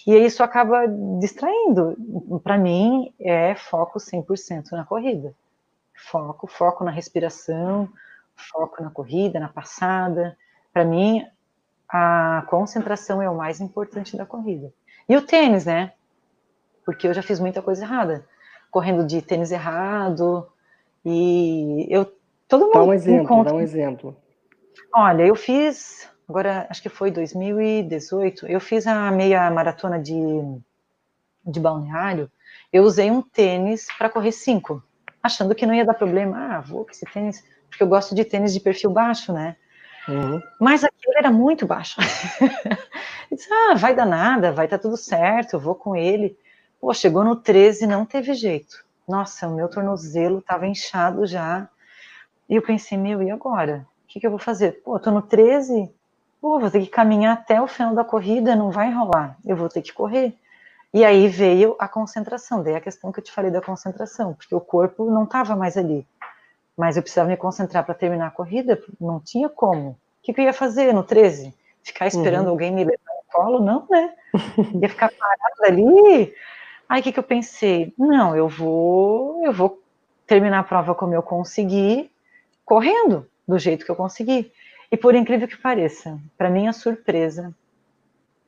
E isso acaba distraindo. Para mim, é foco 100% na corrida. Foco, foco na respiração, foco na corrida, na passada. Para mim, a concentração é o mais importante da corrida. E o tênis, né? Porque eu já fiz muita coisa errada. Correndo de tênis errado. E eu. Todo mundo. Dá um exemplo, encontra... dá um exemplo. Olha, eu fiz. Agora, acho que foi 2018. Eu fiz a meia maratona de, de balneário. Eu usei um tênis para correr cinco, achando que não ia dar problema. Ah, vou com esse tênis. Porque eu gosto de tênis de perfil baixo, né? Uhum. Mas aquilo era muito baixo. [LAUGHS] disse, ah, vai dar nada, vai estar tá tudo certo, eu vou com ele. Pô, chegou no 13, não teve jeito. Nossa, o meu tornozelo estava inchado já. E eu pensei, meu, e agora? O que, que eu vou fazer? Pô, tô no 13, pô, vou ter que caminhar até o final da corrida, não vai rolar, eu vou ter que correr. E aí veio a concentração, daí a questão que eu te falei da concentração, porque o corpo não estava mais ali mas eu precisava me concentrar para terminar a corrida, não tinha como. O que, que, eu ia fazer no 13? Ficar esperando uhum. alguém me levar no colo? Não, né? [LAUGHS] Ia ficar parada ali. Aí o que, que eu pensei? Não, eu vou, eu vou terminar a prova como eu consegui, correndo do jeito que eu consegui. E por incrível que pareça, para minha surpresa,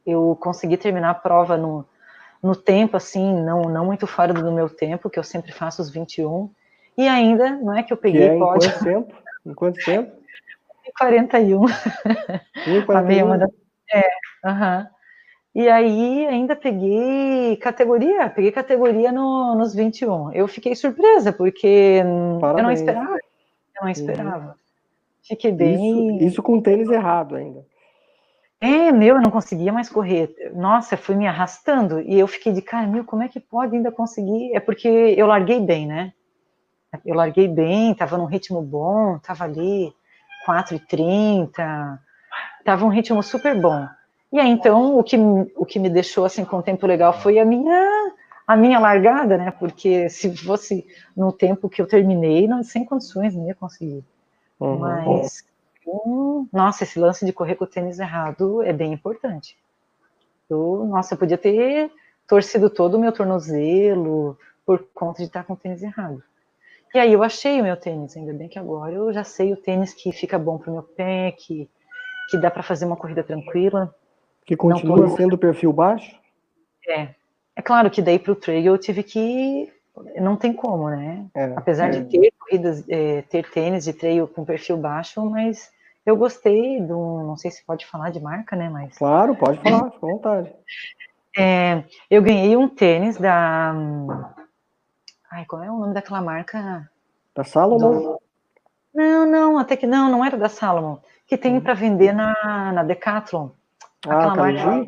eu consegui terminar a prova no, no tempo, assim, não, não muito fora do meu tempo, que eu sempre faço os 21, e ainda, não é que eu peguei que é, pódio. Em quanto tempo? Em quanto tempo? 41. 41. A da... É, aham. E aí ainda peguei categoria, peguei categoria no, nos 21. Eu fiquei surpresa, porque Parabéns. eu não esperava. Não esperava. Uhum. Fiquei bem. Isso, isso com tênis errado ainda. É, meu, eu não conseguia mais correr. Nossa, fui me arrastando. E eu fiquei de cara, meu, como é que pode ainda conseguir? É porque eu larguei bem, né? Eu larguei bem, estava num ritmo bom, estava ali 4,30, estava um ritmo super bom. E aí, então, o que, o que me deixou, assim, com o tempo legal foi a minha, a minha largada, né? Porque se fosse no tempo que eu terminei, não, sem condições, não ia conseguir. Uhum. Mas, um, nossa, esse lance de correr com o tênis errado é bem importante. Eu, nossa, eu podia ter torcido todo o meu tornozelo por conta de estar com o tênis errado. E aí eu achei o meu tênis, ainda bem que agora eu já sei o tênis que fica bom para o meu pé, que, que dá para fazer uma corrida tranquila. Que continua sendo perfil baixo? É. É claro que daí para o trail eu tive que. Não tem como, né? É, Apesar é. de ter corridas, é, ter tênis de trail com perfil baixo, mas eu gostei do. Não sei se pode falar de marca, né? Mas. Claro, pode falar, fica à vontade. [LAUGHS] É, eu ganhei um tênis da Ai, qual é o nome daquela marca? Da Salomon? Do... Não, não, até que não, não era da Salomon. Que tem uhum. para vender na, na Decathlon. Ah, aquela marca.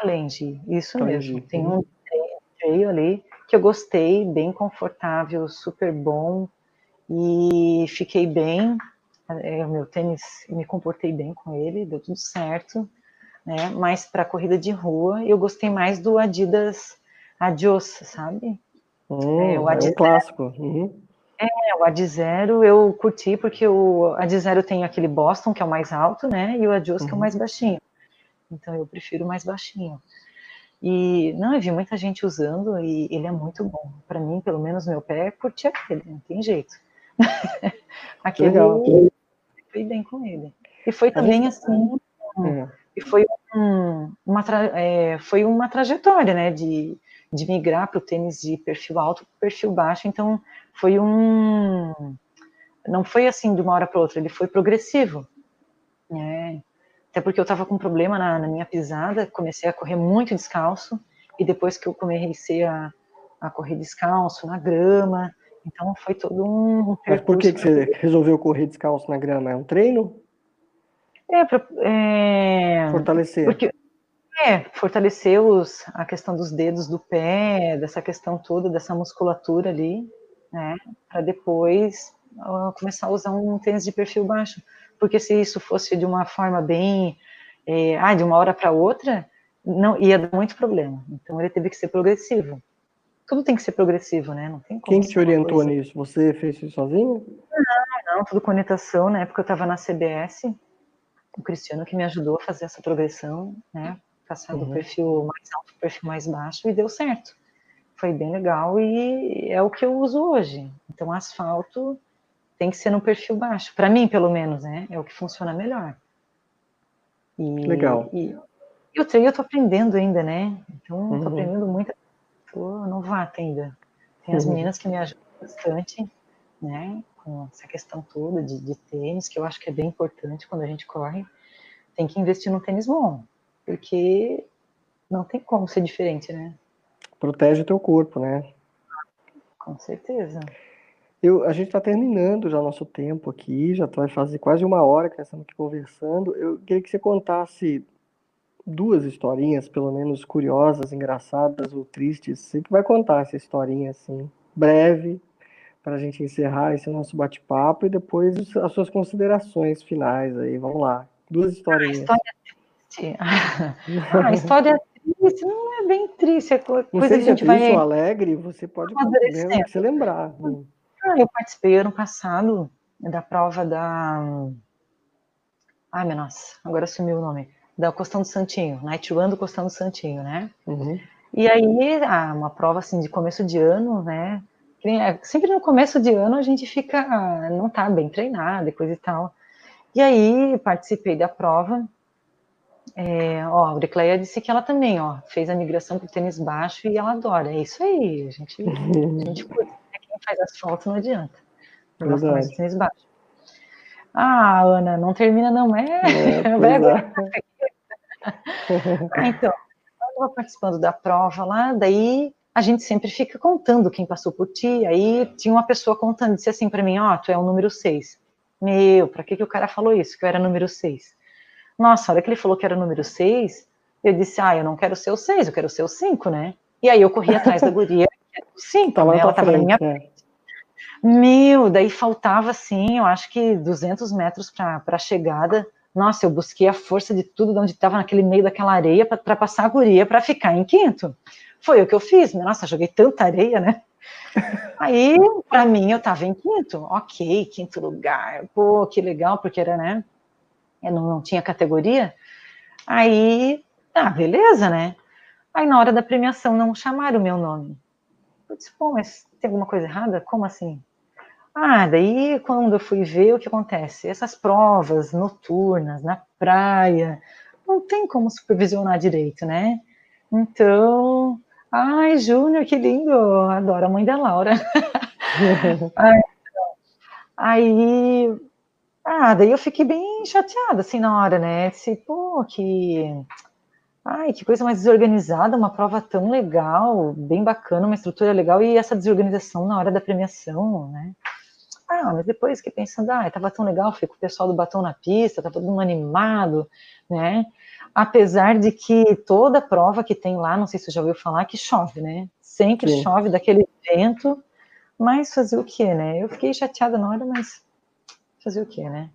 Kalenji, isso mesmo. Tem um trail ali que eu gostei, bem confortável, super bom. E fiquei bem. É, o meu tênis, me comportei bem com ele, deu tudo certo. Né? Mas para corrida de rua, eu gostei mais do Adidas Adios, sabe? Hum, é, o Ad é um clássico. Uhum. É, o Ad Zero eu curti porque o Ad Zero tem aquele Boston, que é o mais alto, né? E o Adios, uhum. que é o uhum. mais baixinho. Então eu prefiro mais baixinho. E não, eu vi muita gente usando e ele é muito bom. Para mim, pelo menos meu pé, curti aquele, não tem jeito. [LAUGHS] aquele Legal. fui bem com ele. E foi também assim, é. e foi um, uma, é, foi uma trajetória, né? De de migrar para o tênis de perfil alto para perfil baixo. Então, foi um. Não foi assim de uma hora para outra, ele foi progressivo. É. Até porque eu estava com problema na, na, minha pisada, comecei a correr muito descalço, e depois que eu comecei a, a correr descalço na grama, então foi todo um. Mas por que, que você resolveu correr descalço na grama? É um treino? É, pra, é... fortalecer. Porque é, fortalecer os, a questão dos dedos do pé, dessa questão toda, dessa musculatura ali, né, para depois uh, começar a usar um tênis de perfil baixo. Porque se isso fosse de uma forma bem, é, ah, de uma hora para outra, não ia dar muito problema. Então ele teve que ser progressivo. Tudo tem que ser progressivo, né? Não tem Quem te orientou nisso? Você fez isso sozinho? Não, não, tudo com orientação. Na época eu estava na CBS, o Cristiano que me ajudou a fazer essa progressão, né? passar uhum. do perfil mais alto para o perfil mais baixo e deu certo. Foi bem legal e é o que eu uso hoje. Então, asfalto tem que ser no perfil baixo. Para mim, pelo menos, né? É o que funciona melhor. E, Legal. E, e o treino eu tô aprendendo ainda, né? Então, uhum. tô aprendendo muito. Tô novata ainda. Tem as uhum. meninas que me ajudam bastante, né? Com essa questão toda de, de tênis, que eu acho que é bem importante quando a gente corre. Tem que investir no tênis bom, porque não tem como ser diferente, né? Protege o teu corpo, né? Com certeza. Eu, a gente está terminando já o nosso tempo aqui, já vai fazer quase uma hora que nós estamos aqui conversando. Eu queria que você contasse duas historinhas, pelo menos curiosas, engraçadas ou tristes. Você que vai contar essa historinha assim, breve, para a gente encerrar esse nosso bate-papo e depois as suas considerações finais aí. Vamos lá. Duas historinhas. [LAUGHS] A história triste. a história triste não é bem triste. É coisa não sei que a gente é triste vai... ou alegre, você pode se lembrar. Ah, eu participei ano passado da prova da. Ai, meu nossa, agora sumiu o nome. Da Costão do Santinho, Night Run do Costão do Santinho, né? Uhum. E aí, ah, uma prova assim de começo de ano, né? É, sempre no começo de ano a gente fica, não tá bem treinado e coisa e tal. E aí participei da prova. É, ó, a Auricleia disse que ela também, ó, fez a migração para o tênis baixo e ela adora. É isso aí, a gente, a gente curte faz asfalto, não adianta. Gosto mais baixo. Ah, Ana, não termina não, é? é [LAUGHS] é. [LAUGHS] ah, então, eu estava participando da prova lá, daí a gente sempre fica contando quem passou por ti, aí tinha uma pessoa contando, disse assim para mim, ó, oh, tu é o número 6. Meu, pra que, que o cara falou isso, que eu era número 6? Nossa, a hora que ele falou que era o número 6, eu disse, ah, eu não quero ser o 6, eu quero ser o 5, né? E aí eu corri atrás da guria, [LAUGHS] que era o 5, né? ela estava na minha é. frente. Meu, daí faltava, assim, eu acho que 200 metros para a chegada. Nossa, eu busquei a força de tudo de onde estava naquele meio daquela areia para passar a guria para ficar em quinto. Foi o que eu fiz. Nossa, joguei tanta areia, né? [LAUGHS] Aí, para mim, eu estava em quinto. Ok, quinto lugar. Pô, que legal, porque era, né? Eu não, não tinha categoria. Aí, ah, beleza, né? Aí, na hora da premiação, não chamaram o meu nome. Eu disse, pô, mas tem alguma coisa errada? Como assim? Ah, daí quando eu fui ver o que acontece, essas provas noturnas na praia, não tem como supervisionar direito, né? Então, ai, Júnior, que lindo, adoro a mãe da Laura. [LAUGHS] ai, aí, ah, daí eu fiquei bem chateada, assim, na hora, né? Disse, pô, que Ai, que coisa mais desorganizada, uma prova tão legal, bem bacana, uma estrutura legal, e essa desorganização na hora da premiação, né? Ah, mas depois que pensando, ah, tava tão legal, fui com o pessoal do batom na pista, tava todo mundo animado, né? Apesar de que toda prova que tem lá, não sei se você já ouviu falar, que chove, né? Sempre Sim. chove daquele vento, mas fazer o quê, né? Eu fiquei chateada na hora, mas fazer o quê, né?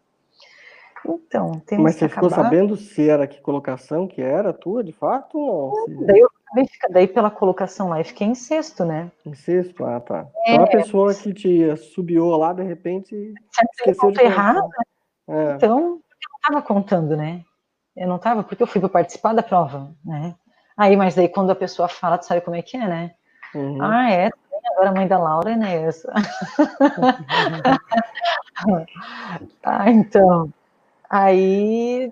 Então, temos Mas você ficou sabendo se era que colocação que era tua, de fato? Ou se... daí, eu, daí pela colocação lá, eu fiquei em sexto, né? Em sexto? Ah, tá. É, então a pessoa que te subiu lá, de repente, esqueceu de errado. É. Então, eu não estava contando, né? Eu não estava, porque eu fui para participar da prova, né? Aí, mas daí quando a pessoa fala, tu sabe como é que é, né? Uhum. Ah, é, agora a mãe da Laura é nessa. ah, [LAUGHS] [LAUGHS] então... Aí,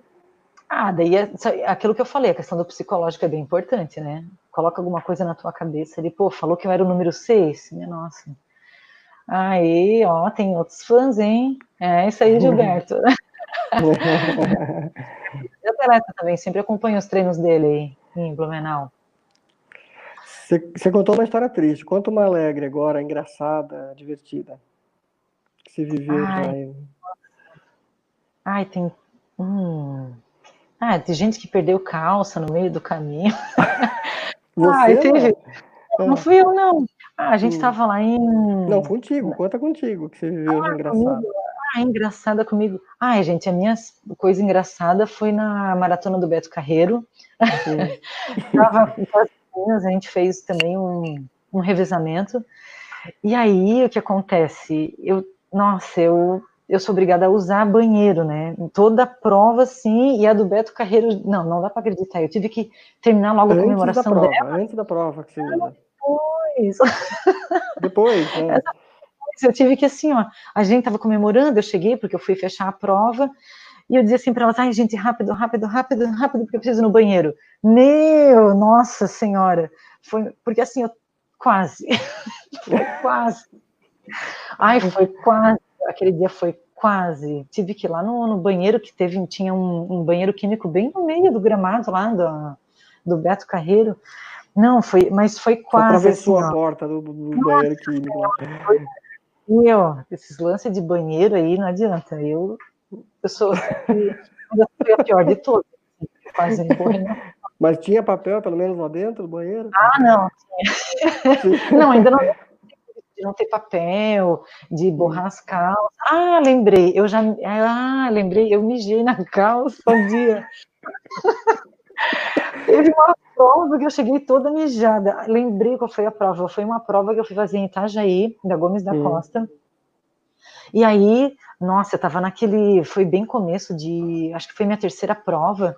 ah, daí é, aquilo que eu falei, a questão do psicológico é bem importante, né? Coloca alguma coisa na tua cabeça ali, pô, falou que eu era o número 6, minha nossa. Aí, ó, tem outros fãs, hein? É isso aí, Gilberto. [LAUGHS] eu atleta também, sempre acompanho os treinos dele aí, em Blumenau. Você contou uma história triste, conta uma alegre agora, engraçada, divertida. Que você viveu Ai, Ai, tem. Hum. Ah, tem gente que perdeu calça no meio do caminho. [LAUGHS] Você Ai, teve... Não fui eu, não. Ah, a gente estava hum. lá em. Não, contigo, conta contigo, que você viveu ah, engraçado. Ah, engraçada comigo. Ai, gente, a minha coisa engraçada foi na maratona do Beto Carreiro. [LAUGHS] Tava com as a gente fez também um, um revezamento. E aí, o que acontece? Eu, nossa, eu eu sou obrigada a usar banheiro, né? Toda prova, sim, e a do Beto Carreiro, não, não dá para acreditar. Eu tive que terminar logo antes a comemoração da prova, dela. Antes da prova que você. Depois. [LAUGHS] Depois, né? eu tive que assim, ó, a gente tava comemorando, eu cheguei porque eu fui fechar a prova, e eu dizia assim para elas, ai gente, rápido, rápido, rápido, rápido, porque eu preciso ir no banheiro. Meu, nossa senhora, foi, porque assim, eu quase, [LAUGHS] foi quase. Ai, foi quase, aquele dia foi quase. Tive que ir lá no, no banheiro que teve, tinha um, um, banheiro químico bem no meio do gramado lá do, do Beto Carreiro. Não, foi, mas foi quase. Atravessou assim, a porta do, do banheiro químico. Foi, meu, esses lances de banheiro aí não adianta. Eu, eu sou fui a pior de todas. Quase morri. [LAUGHS] Mas tinha papel, pelo menos lá dentro do banheiro? Ah, não. não, ainda não [LAUGHS] de não ter papel, de borrar as calças. Ah, lembrei, eu já. Ah, lembrei, eu mijei na calça um dia. [LAUGHS] Teve uma prova que eu cheguei toda mijada. Lembrei qual foi a prova. Foi uma prova que eu fui fazer em Itajaí, da Gomes da Costa. E aí, nossa, eu tava naquele. Foi bem começo de. Acho que foi minha terceira prova.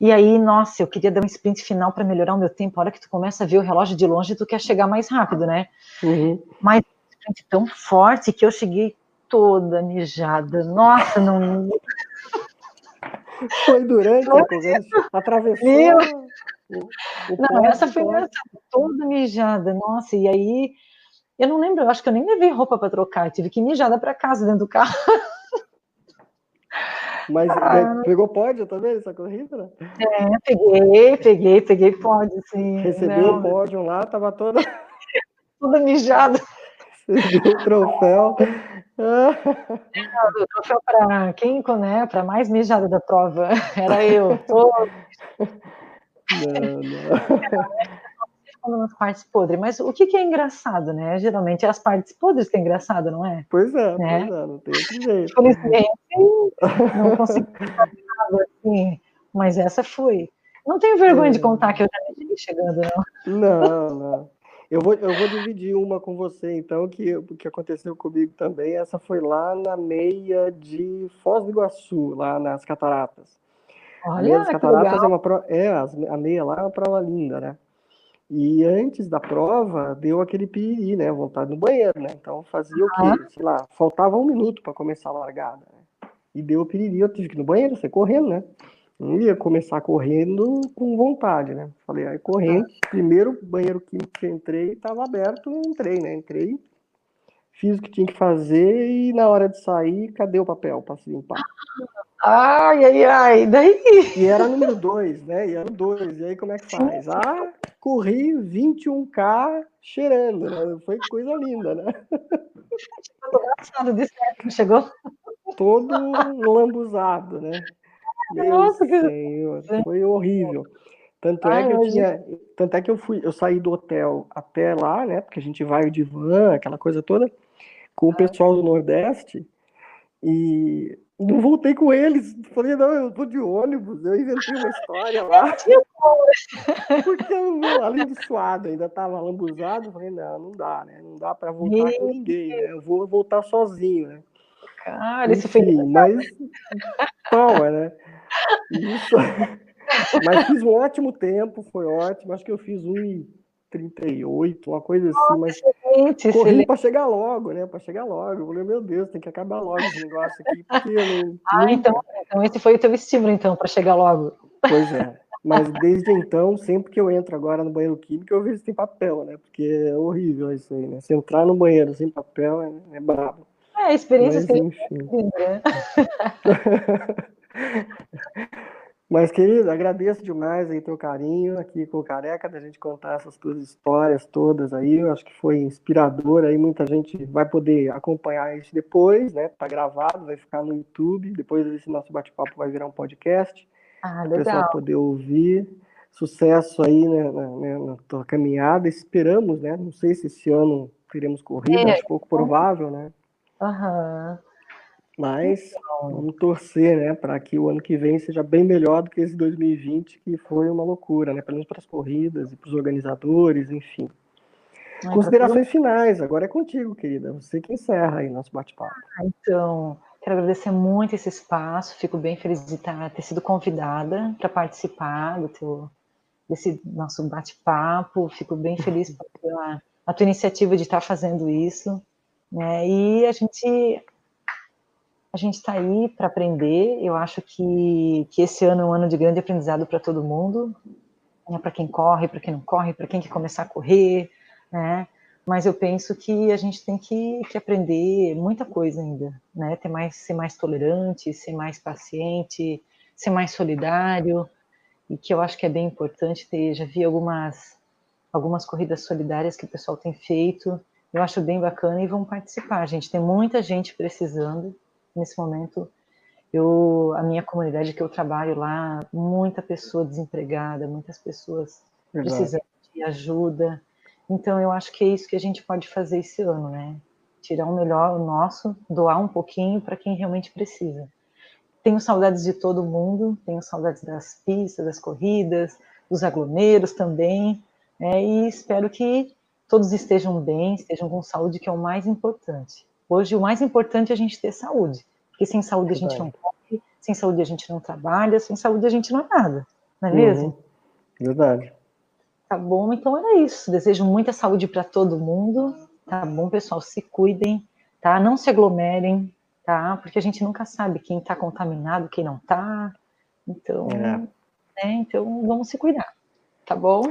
E aí, nossa, eu queria dar um sprint final para melhorar o meu tempo. A hora que tu começa a ver o relógio de longe, tu quer chegar mais rápido, né? Uhum. Mas um sprint tão forte que eu cheguei toda mijada. Nossa, não. [LAUGHS] Foi durante a conversa, atravessou. Meu... O, o não, essa foi essa, toda mijada. Nossa, e aí eu não lembro, eu acho que eu nem levei roupa para trocar, tive que ir mijada para casa dentro do carro. [LAUGHS] Mas ah. pegou pódio também essa corrida? Né? É, peguei, peguei, peguei pódio, sim. Recebeu o pódio lá, tava toda. [LAUGHS] toda mijada. Recebeu o troféu. o troféu para quem, né? Para mais mijada da prova. [LAUGHS] Era eu. Tô... Não, não [LAUGHS] nas partes podres, mas o que, que, é engraçado, né? Geralmente é as partes podres que é engraçado, não é? Pois é, né? pois é, não tem outro jeito. Felizmente, não consegui fazer nada assim, mas essa foi. Não tenho vergonha é. de contar que eu já me chegando, não. Não, não. Eu vou, eu vou dividir uma com você, então, que, que aconteceu comigo também. Essa foi lá na meia de Foz do Iguaçu, lá nas Cataratas. Olha, a meia das Cataratas é uma prova, é, a meia lá é uma prova linda, né? E antes da prova, deu aquele piriri, né? Vontade no banheiro, né? Então fazia o quê? Sei lá, faltava um minuto para começar a largada. Né? E deu o piriri, eu tive que ir no banheiro, você correndo, né? Não ia começar correndo com vontade, né? Falei, aí correndo, primeiro banheiro químico que entrei, estava aberto, entrei, né? Entrei, fiz o que tinha que fazer e na hora de sair, cadê o papel para se limpar? [LAUGHS] Ai, ai, ai, daí? E era número dois, né? E era dois. E aí como é que faz? Ah, corri 21K cheirando, né? Foi coisa linda, né? de certo, chegou? Todo lambuzado, né? Meu Nossa, Senhor, que... foi horrível. Tanto é que eu tinha, tanto é que eu fui, eu saí do hotel até lá, né? Porque a gente vai de van, aquela coisa toda, com o pessoal do Nordeste. E não voltei com eles. Falei, não, eu tô de ônibus. Eu inventei uma história lá. [LAUGHS] Porque eu, além de suado, ainda tava lambuzado. Falei, não, não dá, né? Não dá para voltar com ninguém, né? Eu vou voltar sozinho, né? Cara, isso foi. Mas. Calma, né? Isso. [LAUGHS] Mas fiz um ótimo tempo, foi ótimo. Acho que eu fiz um 38, uma coisa assim, mas excelente, corri para chegar logo, né? Para chegar logo. Eu falei, meu Deus, tem que acabar logo esse negócio aqui, não. [LAUGHS] Ah, então, então esse foi o teu estímulo, então, para chegar logo. Pois é. [LAUGHS] Mas desde então, sempre que eu entro agora no banheiro químico, eu vejo se tem papel, né? Porque é horrível isso aí, né? Se entrar no banheiro sem papel é, é brabo. É, experiências Mas, enfim. né? [LAUGHS] Mas, querido, agradeço demais aí teu carinho aqui com o Careca, da gente contar essas tuas histórias todas aí. Eu acho que foi inspirador aí. Muita gente vai poder acompanhar isso depois, né? Tá gravado, vai ficar no YouTube. Depois esse nosso bate-papo vai virar um podcast. Ah, legal. O pessoal poder ouvir. Sucesso aí né, na, na, tua caminhada. Esperamos, né? Não sei se esse ano teremos corrida, é. acho pouco provável, né? Aham. Uhum. Mas então. vamos torcer, né, para que o ano que vem seja bem melhor do que esse 2020, que foi uma loucura, né, pelo menos para as corridas e para os organizadores, enfim. Ai, Considerações finais, agora é contigo, querida. Você que encerra aí nosso bate-papo. Ah, então, quero agradecer muito esse espaço, fico bem feliz de ter sido convidada para participar do teu, desse nosso bate-papo, fico bem feliz [LAUGHS] pela a tua iniciativa de estar fazendo isso. Né? E a gente a gente está aí para aprender. Eu acho que, que esse ano é um ano de grande aprendizado para todo mundo, né? para quem corre, para quem não corre, para quem quer começar a correr, né? Mas eu penso que a gente tem que, que aprender muita coisa ainda, né? Ter mais, ser mais tolerante, ser mais paciente, ser mais solidário, e que eu acho que é bem importante ter. Já vi algumas algumas corridas solidárias que o pessoal tem feito. Eu acho bem bacana e vão participar, gente. Tem muita gente precisando nesse momento. Eu, a minha comunidade que eu trabalho lá, muita pessoa desempregada, muitas pessoas Exato. precisando de ajuda. Então, eu acho que é isso que a gente pode fazer esse ano, né? Tirar o melhor o nosso, doar um pouquinho para quem realmente precisa. Tenho saudades de todo mundo, tenho saudades das pistas, das corridas, dos aglomeros também, né? e espero que todos estejam bem, estejam com saúde, que é o mais importante. Hoje, o mais importante é a gente ter saúde, porque sem saúde a gente não corre, sem saúde a gente não trabalha, sem saúde a gente não é nada, não é uhum. mesmo? Verdade. Tá bom, então era isso. Desejo muita saúde para todo mundo. Tá bom, pessoal? Se cuidem, tá? Não se aglomerem, tá? Porque a gente nunca sabe quem está contaminado, quem não está. Então, é. né? Então, vamos se cuidar. Tá bom?